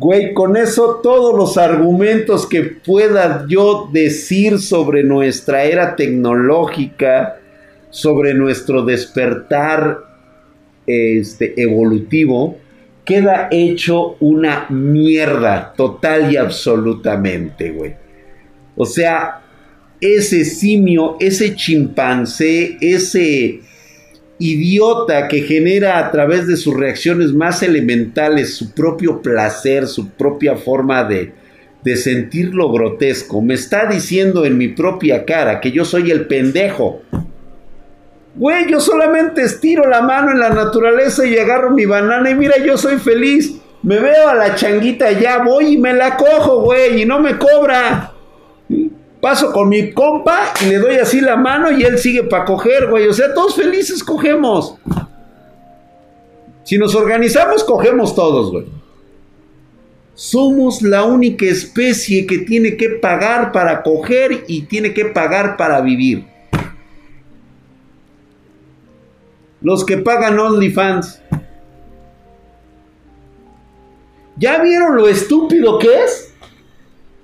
Güey, con eso todos los argumentos que pueda yo decir sobre nuestra era tecnológica, sobre nuestro despertar este, evolutivo, queda hecho una mierda total y absolutamente, güey. O sea, ese simio, ese chimpancé, ese idiota que genera a través de sus reacciones más elementales su propio placer, su propia forma de, de sentir lo grotesco, me está diciendo en mi propia cara que yo soy el pendejo. Güey, yo solamente estiro la mano en la naturaleza y agarro mi banana y mira, yo soy feliz. Me veo a la changuita ya, voy y me la cojo, güey, y no me cobra. Paso con mi compa y le doy así la mano y él sigue para coger, güey. O sea, todos felices cogemos. Si nos organizamos, cogemos todos, güey. Somos la única especie que tiene que pagar para coger y tiene que pagar para vivir. Los que pagan OnlyFans. ¿Ya vieron lo estúpido que es?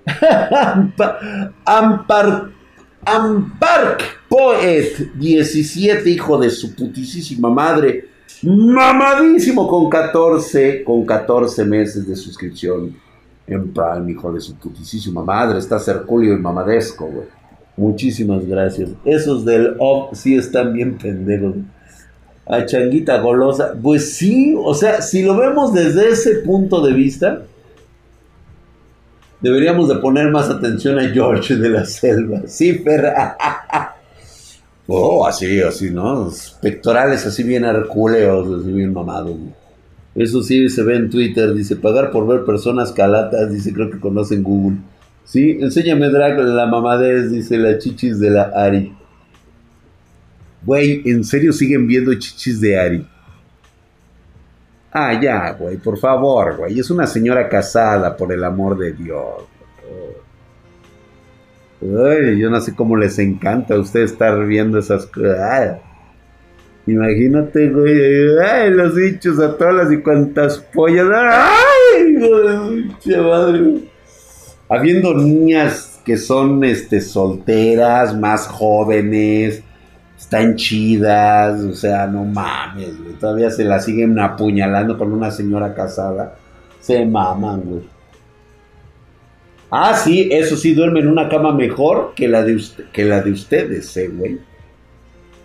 *laughs* Ampar, Ampark Poet 17, hijo de su putísima madre. Mamadísimo con 14, con 14 meses de suscripción en Prime, hijo de su putísima madre. Está Herculio y mamadesco, güey. Muchísimas gracias. Esos del OP sí están bien pendejos. A Changuita Golosa. Pues sí, o sea, si lo vemos desde ese punto de vista, Deberíamos de poner más atención a George de la Selva. Sí, perra. *laughs* Oh, así, así, ¿no? pectorales así bien arculeos, así bien mamados. Eso sí se ve en Twitter, dice, pagar por ver personas calatas, dice, creo que conocen Google. Sí, enséñame Drag la mamadez, dice la chichis de la Ari. Güey, ¿en serio siguen viendo chichis de Ari? Ah, ya, güey, por favor, güey. Es una señora casada, por el amor de Dios. Ay, yo no sé cómo les encanta a ustedes estar viendo esas cosas. Imagínate, güey. Ay, los dichos a todas y cuantas pollas. Ay, güey, madre. Habiendo niñas que son este, solteras, más jóvenes están chidas, o sea, no mames, güey. Todavía se la siguen apuñalando con una señora casada. Se maman, güey. Ah, sí, eso sí, duerme en una cama mejor que la de, que la de ustedes, eh, güey.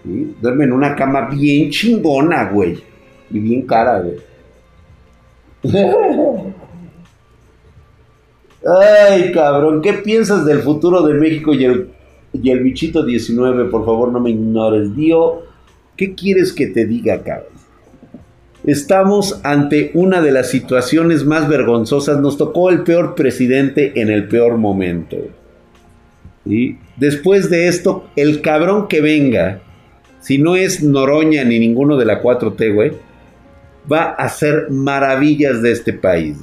¿Sí? Duerme en una cama bien chingona, güey. Y bien cara, güey. *laughs* Ay, cabrón, ¿qué piensas del futuro de México y el y el bichito 19, por favor no me ignores. Dio, ¿qué quieres que te diga, cabrón? Estamos ante una de las situaciones más vergonzosas. Nos tocó el peor presidente en el peor momento. Y después de esto, el cabrón que venga, si no es Noroña ni ninguno de la 4T, güey, va a hacer maravillas de este país.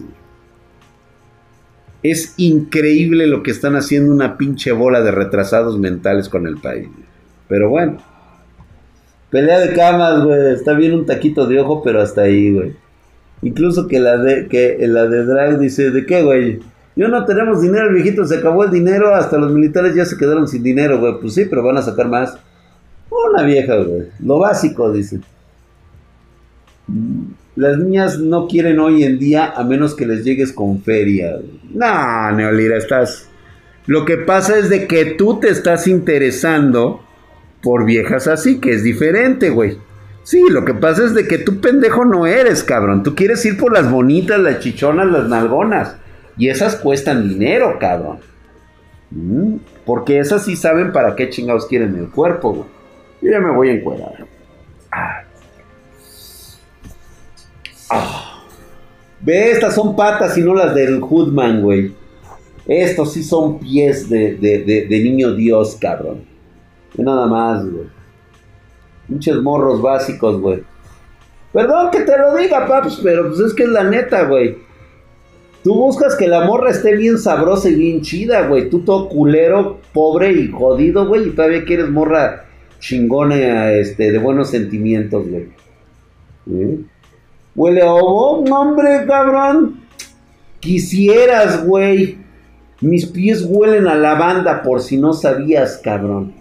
Es increíble lo que están haciendo una pinche bola de retrasados mentales con el país. Pero bueno. Pelea de camas, güey. Está bien un taquito de ojo, pero hasta ahí, güey. Incluso que la de, Drag dice, ¿de qué, güey? Yo no tenemos dinero, viejito se acabó el dinero, hasta los militares ya se quedaron sin dinero, güey. Pues sí, pero van a sacar más. Una vieja, güey. Lo básico, dice. Las niñas no quieren hoy en día a menos que les llegues con feria. No, Neolira, estás... Lo que pasa es de que tú te estás interesando por viejas así, que es diferente, güey. Sí, lo que pasa es de que tú pendejo no eres, cabrón. Tú quieres ir por las bonitas, las chichonas, las nalgonas. Y esas cuestan dinero, cabrón. Mm, porque esas sí saben para qué chingados quieren el cuerpo, güey. Yo ya me voy a encuadrar. Ah. Ve, estas son patas y no las del Hoodman, güey. Estos sí son pies de, de niño Dios, cabrón. Y nada más, güey. Muchos morros básicos, güey. Perdón que te lo diga, paps, pero pues es que es la neta, güey. Tú buscas que la morra esté bien sabrosa y bien chida, güey. Tú todo culero, pobre y jodido, güey. Y todavía quieres morra chingona, este, de buenos sentimientos, güey. ¿Huele a ovo? No, hombre, cabrón. Quisieras, güey. Mis pies huelen a lavanda por si no sabías, cabrón.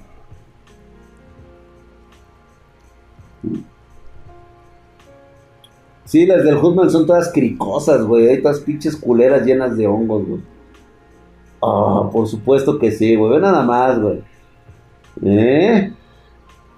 Sí, las del Hoodman son todas cricosas, güey. Hay todas pinches culeras llenas de hongos, güey. Ah, por supuesto que sí, güey. Ve nada más, güey. ¿Eh?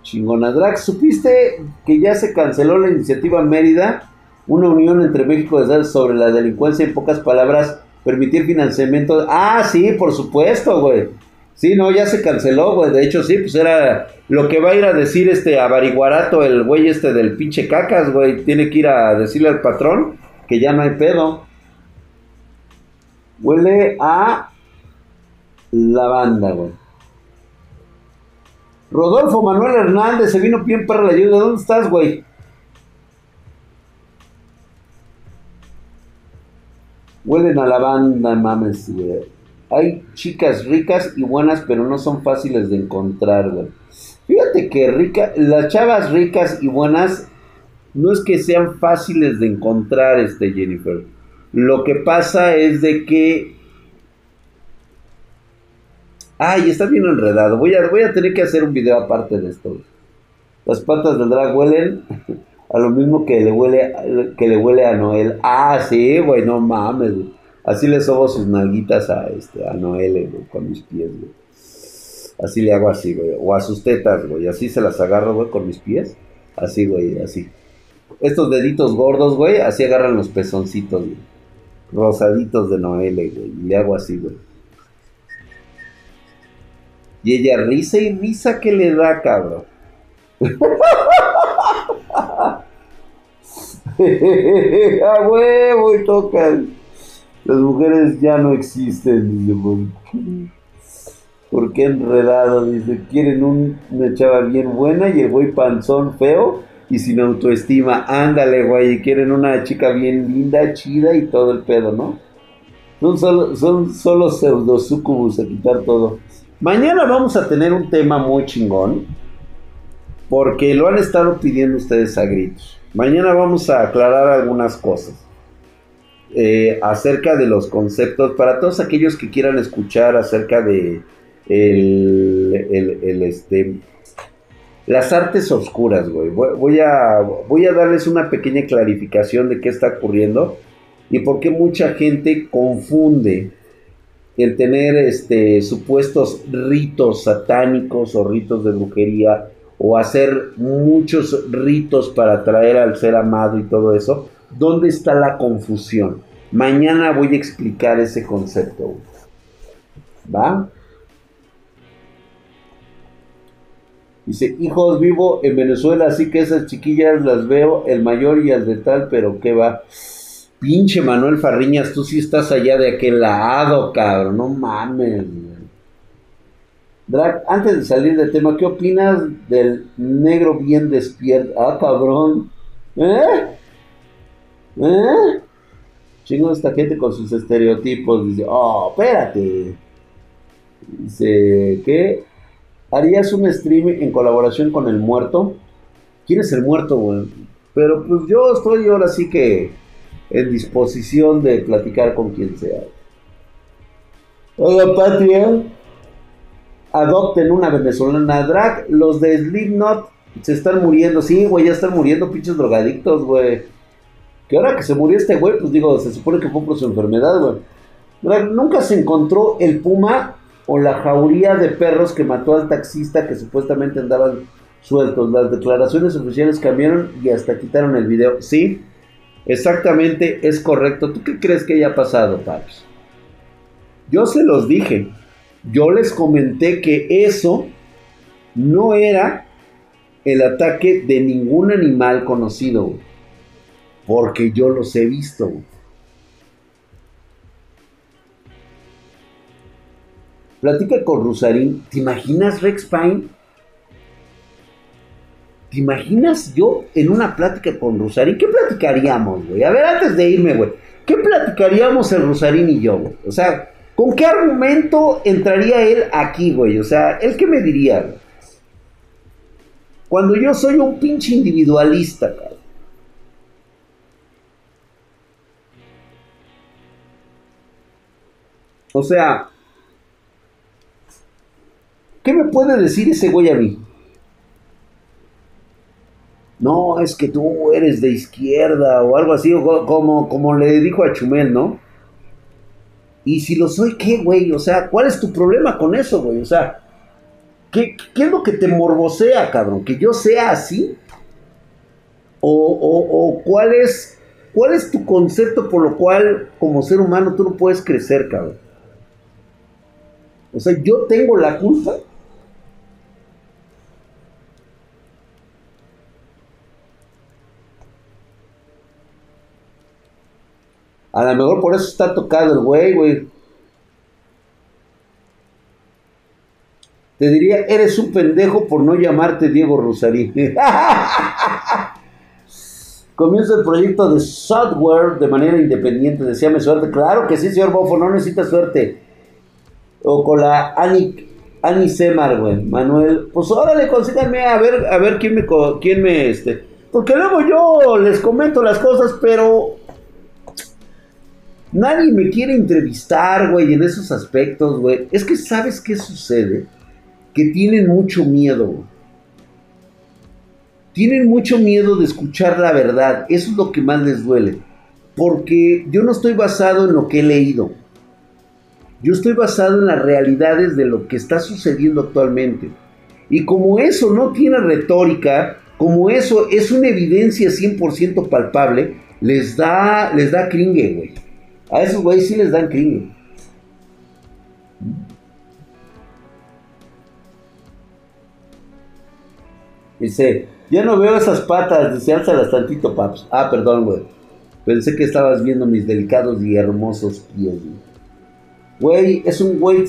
Chingona Drax, ¿supiste que ya se canceló la iniciativa Mérida? Una unión entre México y sobre la delincuencia, en pocas palabras, permitir financiamiento. Ah, sí, por supuesto, güey. Sí, no, ya se canceló, güey. De hecho, sí, pues era lo que va a ir a decir este avariguarato, el güey este del pinche cacas, güey. Tiene que ir a decirle al patrón que ya no hay pedo. Huele a lavanda, güey. Rodolfo Manuel Hernández, se vino bien para la ayuda. ¿Dónde estás, güey? Huelen a lavanda, mames, güey. Hay chicas ricas y buenas, pero no son fáciles de encontrar. Fíjate que rica, las chavas ricas y buenas no es que sean fáciles de encontrar, este Jennifer. Lo que pasa es de que Ay, está bien enredado. Voy a, voy a tener que hacer un video aparte de esto. Las patas del drag huelen *laughs* a lo mismo que le huele, que le huele a Noel. Ah, sí, güey, no mames, Así le sobo sus nalguitas a, este, a Noel, güey, con mis pies, güey. Así le hago así, güey. O a sus tetas, güey. Así se las agarro, güey, con mis pies. Así, güey, así. Estos deditos gordos, güey, así agarran los pezoncitos, güey. Rosaditos de Noel, güey. Y le hago así, güey. Y ella risa y risa que le da, cabrón. *laughs* *laughs* a huevo y tocan. Las mujeres ya no existen, dice. ¿Por qué enredado? Dice, quieren una chava bien buena y el güey panzón feo y sin autoestima. Ándale, güey, quieren una chica bien linda, chida y todo el pedo, ¿no? Son solo, son solo pseudo sucubus a quitar todo. Mañana vamos a tener un tema muy chingón. Porque lo han estado pidiendo ustedes a gritos. Mañana vamos a aclarar algunas cosas. Eh, acerca de los conceptos. Para todos aquellos que quieran escuchar acerca de el, este, las artes oscuras, güey. Voy, a, voy a darles una pequeña clarificación de qué está ocurriendo y por qué mucha gente confunde el tener este, supuestos ritos satánicos o ritos de brujería o hacer muchos ritos para atraer al ser amado y todo eso, ¿dónde está la confusión? Mañana voy a explicar ese concepto. ¿Va? Dice, hijos, vivo en Venezuela, así que esas chiquillas las veo, el mayor y el de tal, pero ¿qué va? Pinche Manuel Farriñas, tú sí estás allá de aquel lado, cabrón. No mames, Drag, antes de salir del tema, ¿qué opinas del negro bien despierto? Ah, cabrón. ¿Eh? ¿Eh? Chingo esta gente con sus estereotipos. Dice, oh, espérate. Dice, ¿qué? ¿Harías un stream en colaboración con el muerto? ¿Quién es el muerto, güey? Pero pues yo estoy ahora sí que en disposición de platicar con quien sea. Hola, Patria. Adopten una venezolana drag. Los de Slipknot se están muriendo. Sí, güey, ya están muriendo pinches drogadictos, güey. Que ahora que se murió este güey, pues digo, se supone que fue por su enfermedad, güey. Nunca se encontró el puma o la jauría de perros que mató al taxista que supuestamente andaban sueltos. Las declaraciones oficiales cambiaron y hasta quitaron el video. Sí, exactamente, es correcto. ¿Tú qué crees que haya pasado, Paps? Yo se los dije. Yo les comenté que eso no era el ataque de ningún animal conocido. Porque yo los he visto. Platica con Rusarín. ¿Te imaginas Rex Pine? ¿Te imaginas yo en una plática con Rusarín? ¿Qué platicaríamos, güey? A ver, antes de irme, güey. ¿Qué platicaríamos el Rusarín y yo, güey? O sea, ¿con qué argumento entraría él aquí, güey? O sea, ¿él qué me diría, Cuando yo soy un pinche individualista. O sea, ¿qué me puede decir ese güey a mí? No, es que tú eres de izquierda o algo así, como, como le dijo a Chumel, ¿no? Y si lo soy, ¿qué, güey? O sea, ¿cuál es tu problema con eso, güey? O sea, ¿qué, es lo que te morbosea, cabrón? ¿Que yo sea así? ¿O, o cuál, es, cuál es tu concepto por lo cual, como ser humano, tú no puedes crecer, cabrón? O sea, yo tengo la culpa. A lo mejor por eso está tocado el güey, güey. Te diría, eres un pendejo por no llamarte Diego Rosarín. *laughs* Comienza el proyecto de software de manera independiente. Deseame suerte. Claro que sí, señor Bofo, no necesita suerte o con la Ani, Ani Semar, güey, Manuel, pues órale, consíganme a ver, a ver quién me, quién me, este, porque luego yo les comento las cosas, pero nadie me quiere entrevistar, güey, en esos aspectos, güey. Es que sabes qué sucede, que tienen mucho miedo, Tienen mucho miedo de escuchar la verdad, eso es lo que más les duele, porque yo no estoy basado en lo que he leído. Yo estoy basado en las realidades de lo que está sucediendo actualmente. Y como eso no tiene retórica, como eso es una evidencia 100% palpable, les da, les da cringe, güey. A esos güeyes sí les dan cringe. Dice, ya no veo esas patas, dice, álzalas tantito, paps. Ah, perdón, güey. Pensé que estabas viendo mis delicados y hermosos pies, güey. Güey, es un güey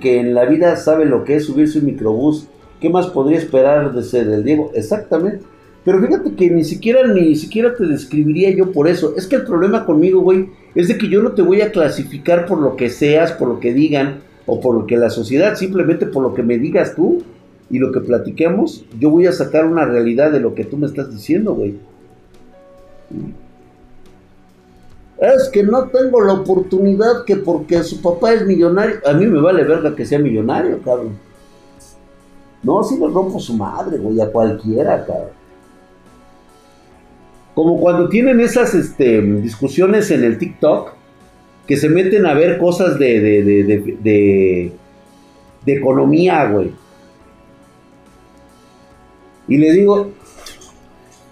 que en la vida sabe lo que es subirse un microbús. ¿Qué más podría esperar de ser el Diego? Exactamente. Pero fíjate que ni siquiera, ni siquiera te describiría yo por eso. Es que el problema conmigo, güey, es de que yo no te voy a clasificar por lo que seas, por lo que digan, o por lo que la sociedad, simplemente por lo que me digas tú y lo que platiquemos, yo voy a sacar una realidad de lo que tú me estás diciendo, güey. Es que no tengo la oportunidad que porque su papá es millonario. A mí me vale verga que sea millonario, cabrón. No, si le rompo su madre, güey, a cualquiera, cabrón. Como cuando tienen esas este, discusiones en el TikTok, que se meten a ver cosas de, de, de, economía, güey. Y le digo,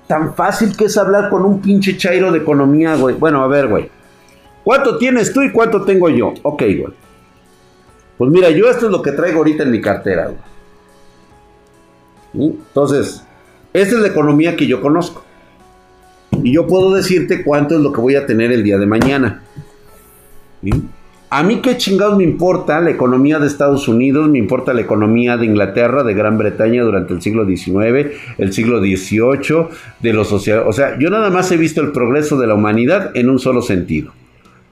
tan fácil que es hablar con un pinche chairo de economía, güey. Bueno, a ver, güey. ¿Cuánto tienes tú y cuánto tengo yo? Ok, güey. Pues mira, yo esto es lo que traigo ahorita en mi cartera, güey. Entonces, esta es la economía que yo conozco. Y yo puedo decirte cuánto es lo que voy a tener el día de mañana. A mí qué chingados me importa la economía de Estados Unidos, me importa la economía de Inglaterra, de Gran Bretaña durante el siglo XIX, el siglo XVIII, de los sociales. O sea, yo nada más he visto el progreso de la humanidad en un solo sentido.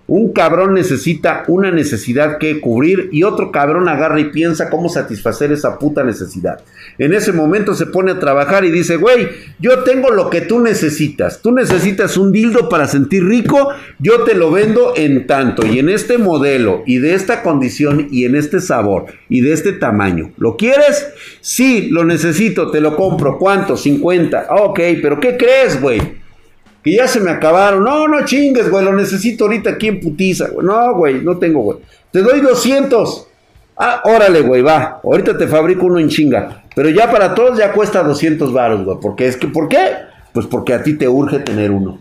Un cabrón necesita una necesidad que cubrir y otro cabrón agarra y piensa cómo satisfacer esa puta necesidad. En ese momento se pone a trabajar y dice, güey, yo tengo lo que tú necesitas. Tú necesitas un dildo para sentir rico, yo te lo vendo en tanto y en este modelo y de esta condición y en este sabor y de este tamaño. ¿Lo quieres? Sí, lo necesito, te lo compro. ¿Cuánto? 50. ok, pero ¿qué crees, güey? Que ya se me acabaron. No, no chingues, güey, lo necesito ahorita aquí en putiza, güey. No, güey, no tengo, güey. Te doy 200. Ah, órale, güey, va. Ahorita te fabrico uno en chinga. Pero ya para todos ya cuesta 200 baros, güey. Porque es que, ¿por qué? Pues porque a ti te urge tener uno.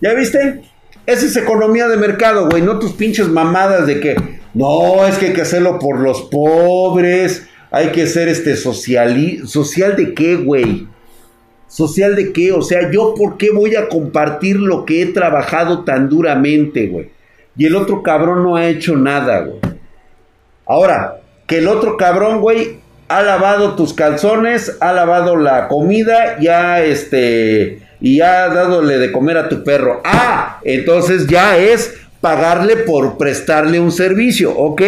¿Ya viste? Esa es economía de mercado, güey. No tus pinches mamadas de que, no, es que hay que hacerlo por los pobres. Hay que ser este social. ¿Social de qué, güey? ¿Social de qué? O sea, yo por qué voy a compartir lo que he trabajado tan duramente, güey. Y el otro cabrón no ha hecho nada, güey. Ahora, que el otro cabrón, güey, ha lavado tus calzones, ha lavado la comida, ya este, y ha dadole de comer a tu perro. Ah, entonces ya es pagarle por prestarle un servicio, ok,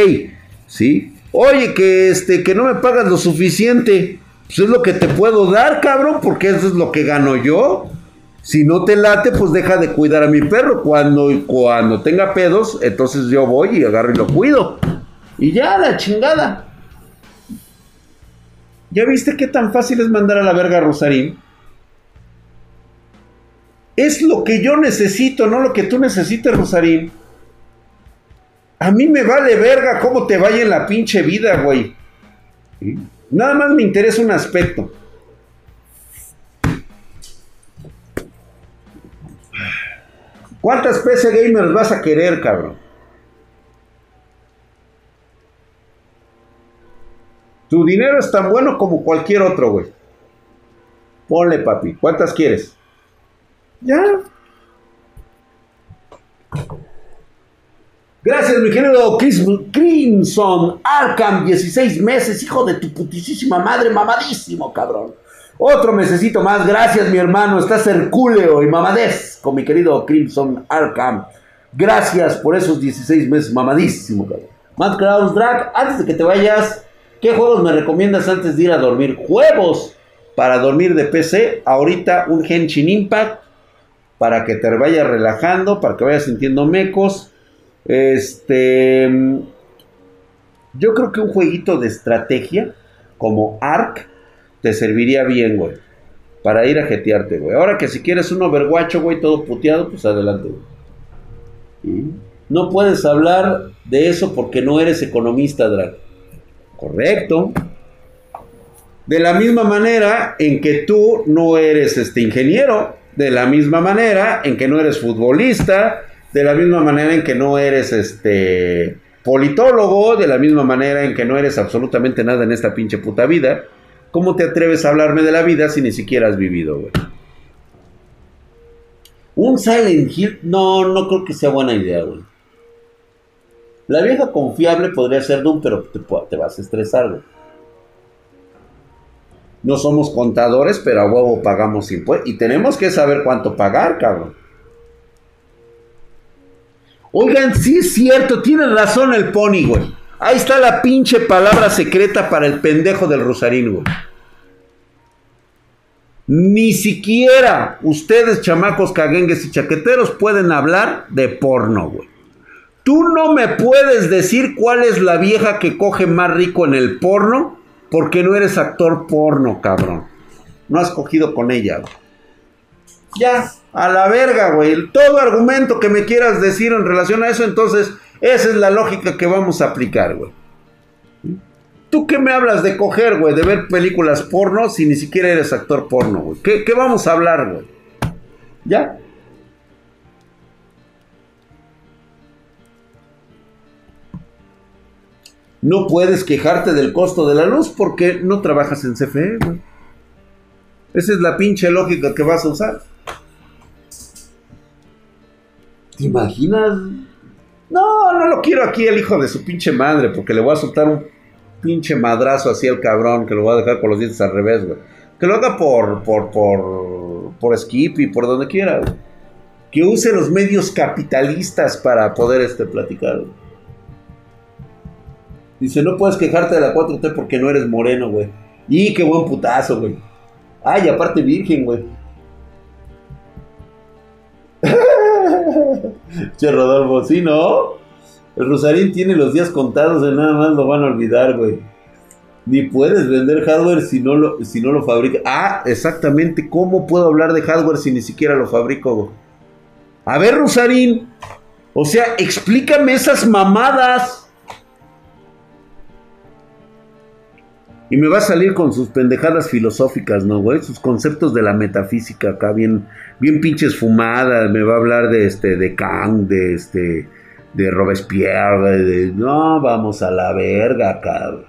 sí. Oye, que este, que no me pagas lo suficiente. Pues es lo que te puedo dar, cabrón, porque eso es lo que gano yo. Si no te late, pues deja de cuidar a mi perro. Cuando, cuando tenga pedos, entonces yo voy y agarro y lo cuido. Y ya, la chingada. ¿Ya viste qué tan fácil es mandar a la verga a Rosarín? Es lo que yo necesito, no lo que tú necesites, Rosarín. A mí me vale verga cómo te vaya en la pinche vida, güey. Nada más me interesa un aspecto. ¿Cuántas PC gamers vas a querer, cabrón? Tu dinero es tan bueno como cualquier otro, güey. Ponle, papi. ¿Cuántas quieres? Ya. Gracias, mi querido Crimson Arkham, 16 meses, hijo de tu putísima madre, mamadísimo, cabrón. Otro mesecito más, gracias, mi hermano. Estás hercúleo y mamadez con mi querido Crimson Arkham. Gracias por esos 16 meses, mamadísimo, cabrón. Matt Kraus Drag, antes de que te vayas, ¿qué juegos me recomiendas antes de ir a dormir? Juegos para dormir de PC. Ahorita un Henshin Impact para que te vayas relajando, para que vayas sintiendo mecos. Este. Yo creo que un jueguito de estrategia como Ark te serviría bien, güey. Para ir a jetearte, güey. Ahora que si quieres un Overwatch, güey, todo puteado, pues adelante, güey. No puedes hablar de eso porque no eres economista, Drag. Correcto. De la misma manera en que tú no eres este ingeniero, de la misma manera en que no eres futbolista, de la misma manera en que no eres este politólogo, de la misma manera en que no eres absolutamente nada en esta pinche puta vida, ¿cómo te atreves a hablarme de la vida si ni siquiera has vivido, güey? Un Silent Hill, no, no creo que sea buena idea, güey. La vieja confiable podría ser Doom, pero te, te vas a estresar, güey. No somos contadores, pero a huevo pagamos impuestos. Y tenemos que saber cuánto pagar, cabrón. Oigan, sí es cierto, tiene razón el pony, güey. Ahí está la pinche palabra secreta para el pendejo del Rosarín, güey. Ni siquiera ustedes, chamacos caguengues y chaqueteros, pueden hablar de porno, güey. Tú no me puedes decir cuál es la vieja que coge más rico en el porno porque no eres actor porno, cabrón. No has cogido con ella, güey. Ya, a la verga, güey. Todo argumento que me quieras decir en relación a eso, entonces esa es la lógica que vamos a aplicar, güey. ¿Tú qué me hablas de coger, güey? De ver películas porno si ni siquiera eres actor porno, güey. ¿Qué, ¿Qué, vamos a hablar, güey? ¿Ya? No puedes quejarte del costo de la luz porque no trabajas en CFE, güey. Esa es la pinche lógica que vas a usar. ¿Te imaginas? No, no lo quiero aquí el hijo de su pinche madre, porque le voy a soltar un pinche madrazo así al cabrón, que lo voy a dejar con los dientes al revés, güey. Que lo haga por, por, por, por skip y por donde quiera, güey. Que use los medios capitalistas para poder este, platicar. Dice, no puedes quejarte de la 4T porque no eres moreno, güey. Y qué buen putazo, güey. Ay, aparte virgen, güey. *laughs* che, Rodolfo, sí, ¿no? El Rosarín tiene los días contados, de nada más lo van a olvidar, güey. Ni puedes vender hardware si no lo, si no lo fabrica. Ah, exactamente. ¿Cómo puedo hablar de hardware si ni siquiera lo fabrico? A ver, Rosarín. O sea, explícame esas mamadas. Y me va a salir con sus pendejadas filosóficas, ¿no, güey? Sus conceptos de la metafísica acá, bien, bien pinches fumadas. Me va a hablar de este, de Kant, de este, de Robespierre, de, no, vamos a la verga, cabrón.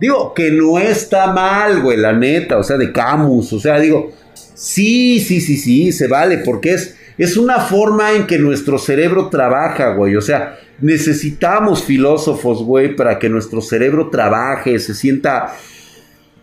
Digo, que no está mal, güey, la neta, o sea, de Camus, o sea, digo, sí, sí, sí, sí, se vale, porque es, es una forma en que nuestro cerebro trabaja, güey, o sea, Necesitamos filósofos, güey, para que nuestro cerebro trabaje, se sienta...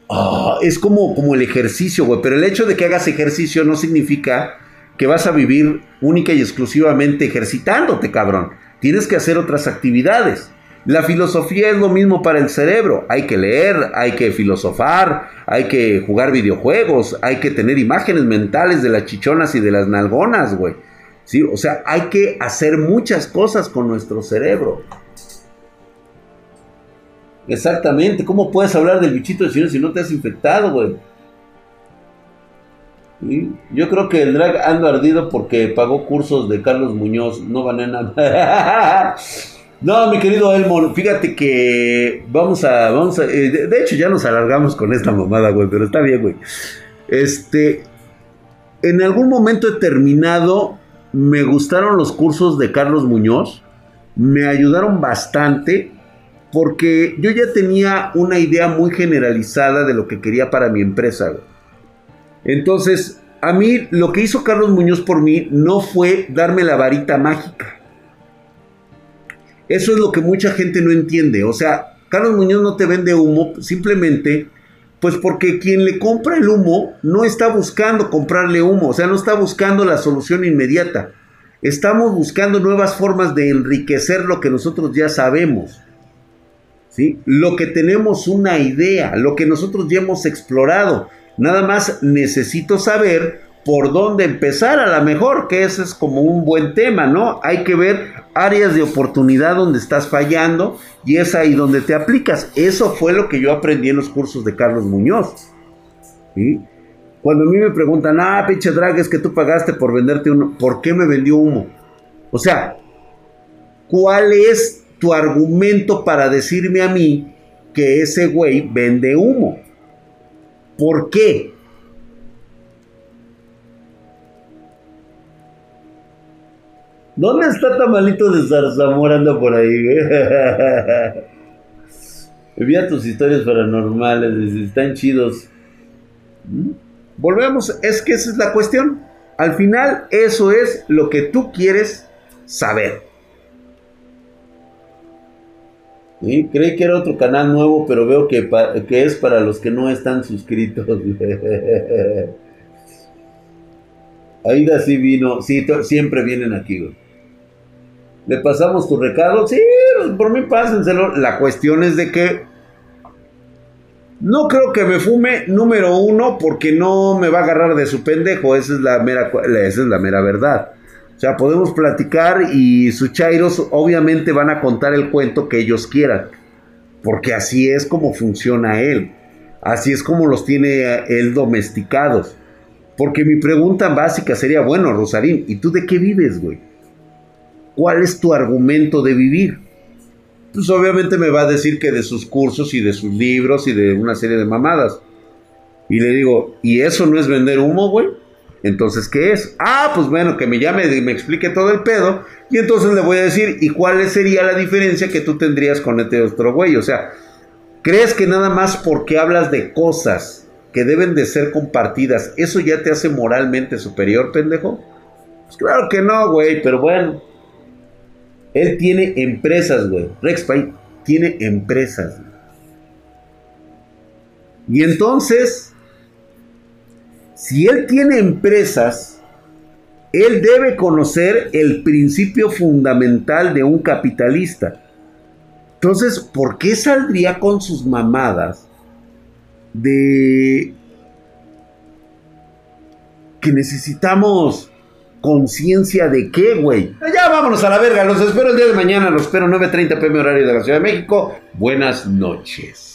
Ah, es como, como el ejercicio, güey. Pero el hecho de que hagas ejercicio no significa que vas a vivir única y exclusivamente ejercitándote, cabrón. Tienes que hacer otras actividades. La filosofía es lo mismo para el cerebro. Hay que leer, hay que filosofar, hay que jugar videojuegos, hay que tener imágenes mentales de las chichonas y de las nalgonas, güey. ¿sí? O sea, hay que hacer muchas cosas con nuestro cerebro. Exactamente, ¿cómo puedes hablar del bichito de Señor si no te has infectado, güey? Yo creo que el drag ando ardido porque pagó cursos de Carlos Muñoz, no gané nada. *laughs* no, mi querido Elmo, fíjate que vamos a, vamos a, eh, de, hecho ya nos alargamos con esta mamada, güey, pero está bien, güey. Este, en algún momento determinado me gustaron los cursos de Carlos Muñoz, me ayudaron bastante porque yo ya tenía una idea muy generalizada de lo que quería para mi empresa. Entonces, a mí lo que hizo Carlos Muñoz por mí no fue darme la varita mágica. Eso es lo que mucha gente no entiende. O sea, Carlos Muñoz no te vende humo, simplemente pues porque quien le compra el humo no está buscando comprarle humo, o sea, no está buscando la solución inmediata. Estamos buscando nuevas formas de enriquecer lo que nosotros ya sabemos. ¿sí? Lo que tenemos una idea, lo que nosotros ya hemos explorado. Nada más necesito saber por dónde empezar a lo mejor, que ese es como un buen tema, ¿no? Hay que ver áreas de oportunidad donde estás fallando y es ahí donde te aplicas. Eso fue lo que yo aprendí en los cursos de Carlos Muñoz. Cuando a mí me preguntan, ah, pinche drag, es que tú pagaste por venderte uno, ¿por qué me vendió humo? O sea, ¿cuál es tu argumento para decirme a mí que ese güey vende humo? ¿Por qué? ¿Dónde está Tamalito de Zarzamora? Anda por ahí, güey. *laughs* Envía tus historias paranormales, están chidos. ¿Mm? Volvemos, es que esa es la cuestión. Al final, eso es lo que tú quieres saber. Creí que era otro canal nuevo, pero veo que, que es para los que no están suscritos. *laughs* Aida sí vino, sí, siempre vienen aquí, güey. ¿Le pasamos tu recado? Sí, pues, por mí pásenselo. La cuestión es de que no creo que me fume, número uno, porque no me va a agarrar de su pendejo. Esa es la mera, esa es la mera verdad. O sea, podemos platicar y sus chairos obviamente van a contar el cuento que ellos quieran. Porque así es como funciona él. Así es como los tiene él domesticados. Porque mi pregunta básica sería, bueno, Rosarín, ¿y tú de qué vives, güey? ¿Cuál es tu argumento de vivir? Pues obviamente me va a decir que de sus cursos y de sus libros y de una serie de mamadas. Y le digo, ¿y eso no es vender humo, güey? Entonces, ¿qué es? Ah, pues bueno, que me llame y me explique todo el pedo. Y entonces le voy a decir, ¿y cuál sería la diferencia que tú tendrías con este otro güey? O sea, ¿crees que nada más porque hablas de cosas que deben de ser compartidas, eso ya te hace moralmente superior, pendejo? Pues claro que no, güey, pero bueno. Él tiene empresas, güey. RexPay tiene empresas. Y entonces, si él tiene empresas, él debe conocer el principio fundamental de un capitalista. Entonces, ¿por qué saldría con sus mamadas de que necesitamos conciencia de qué, güey? Ya vámonos a la verga, los espero el día de mañana, los espero 9.30 pm horario de la Ciudad de México. Buenas noches.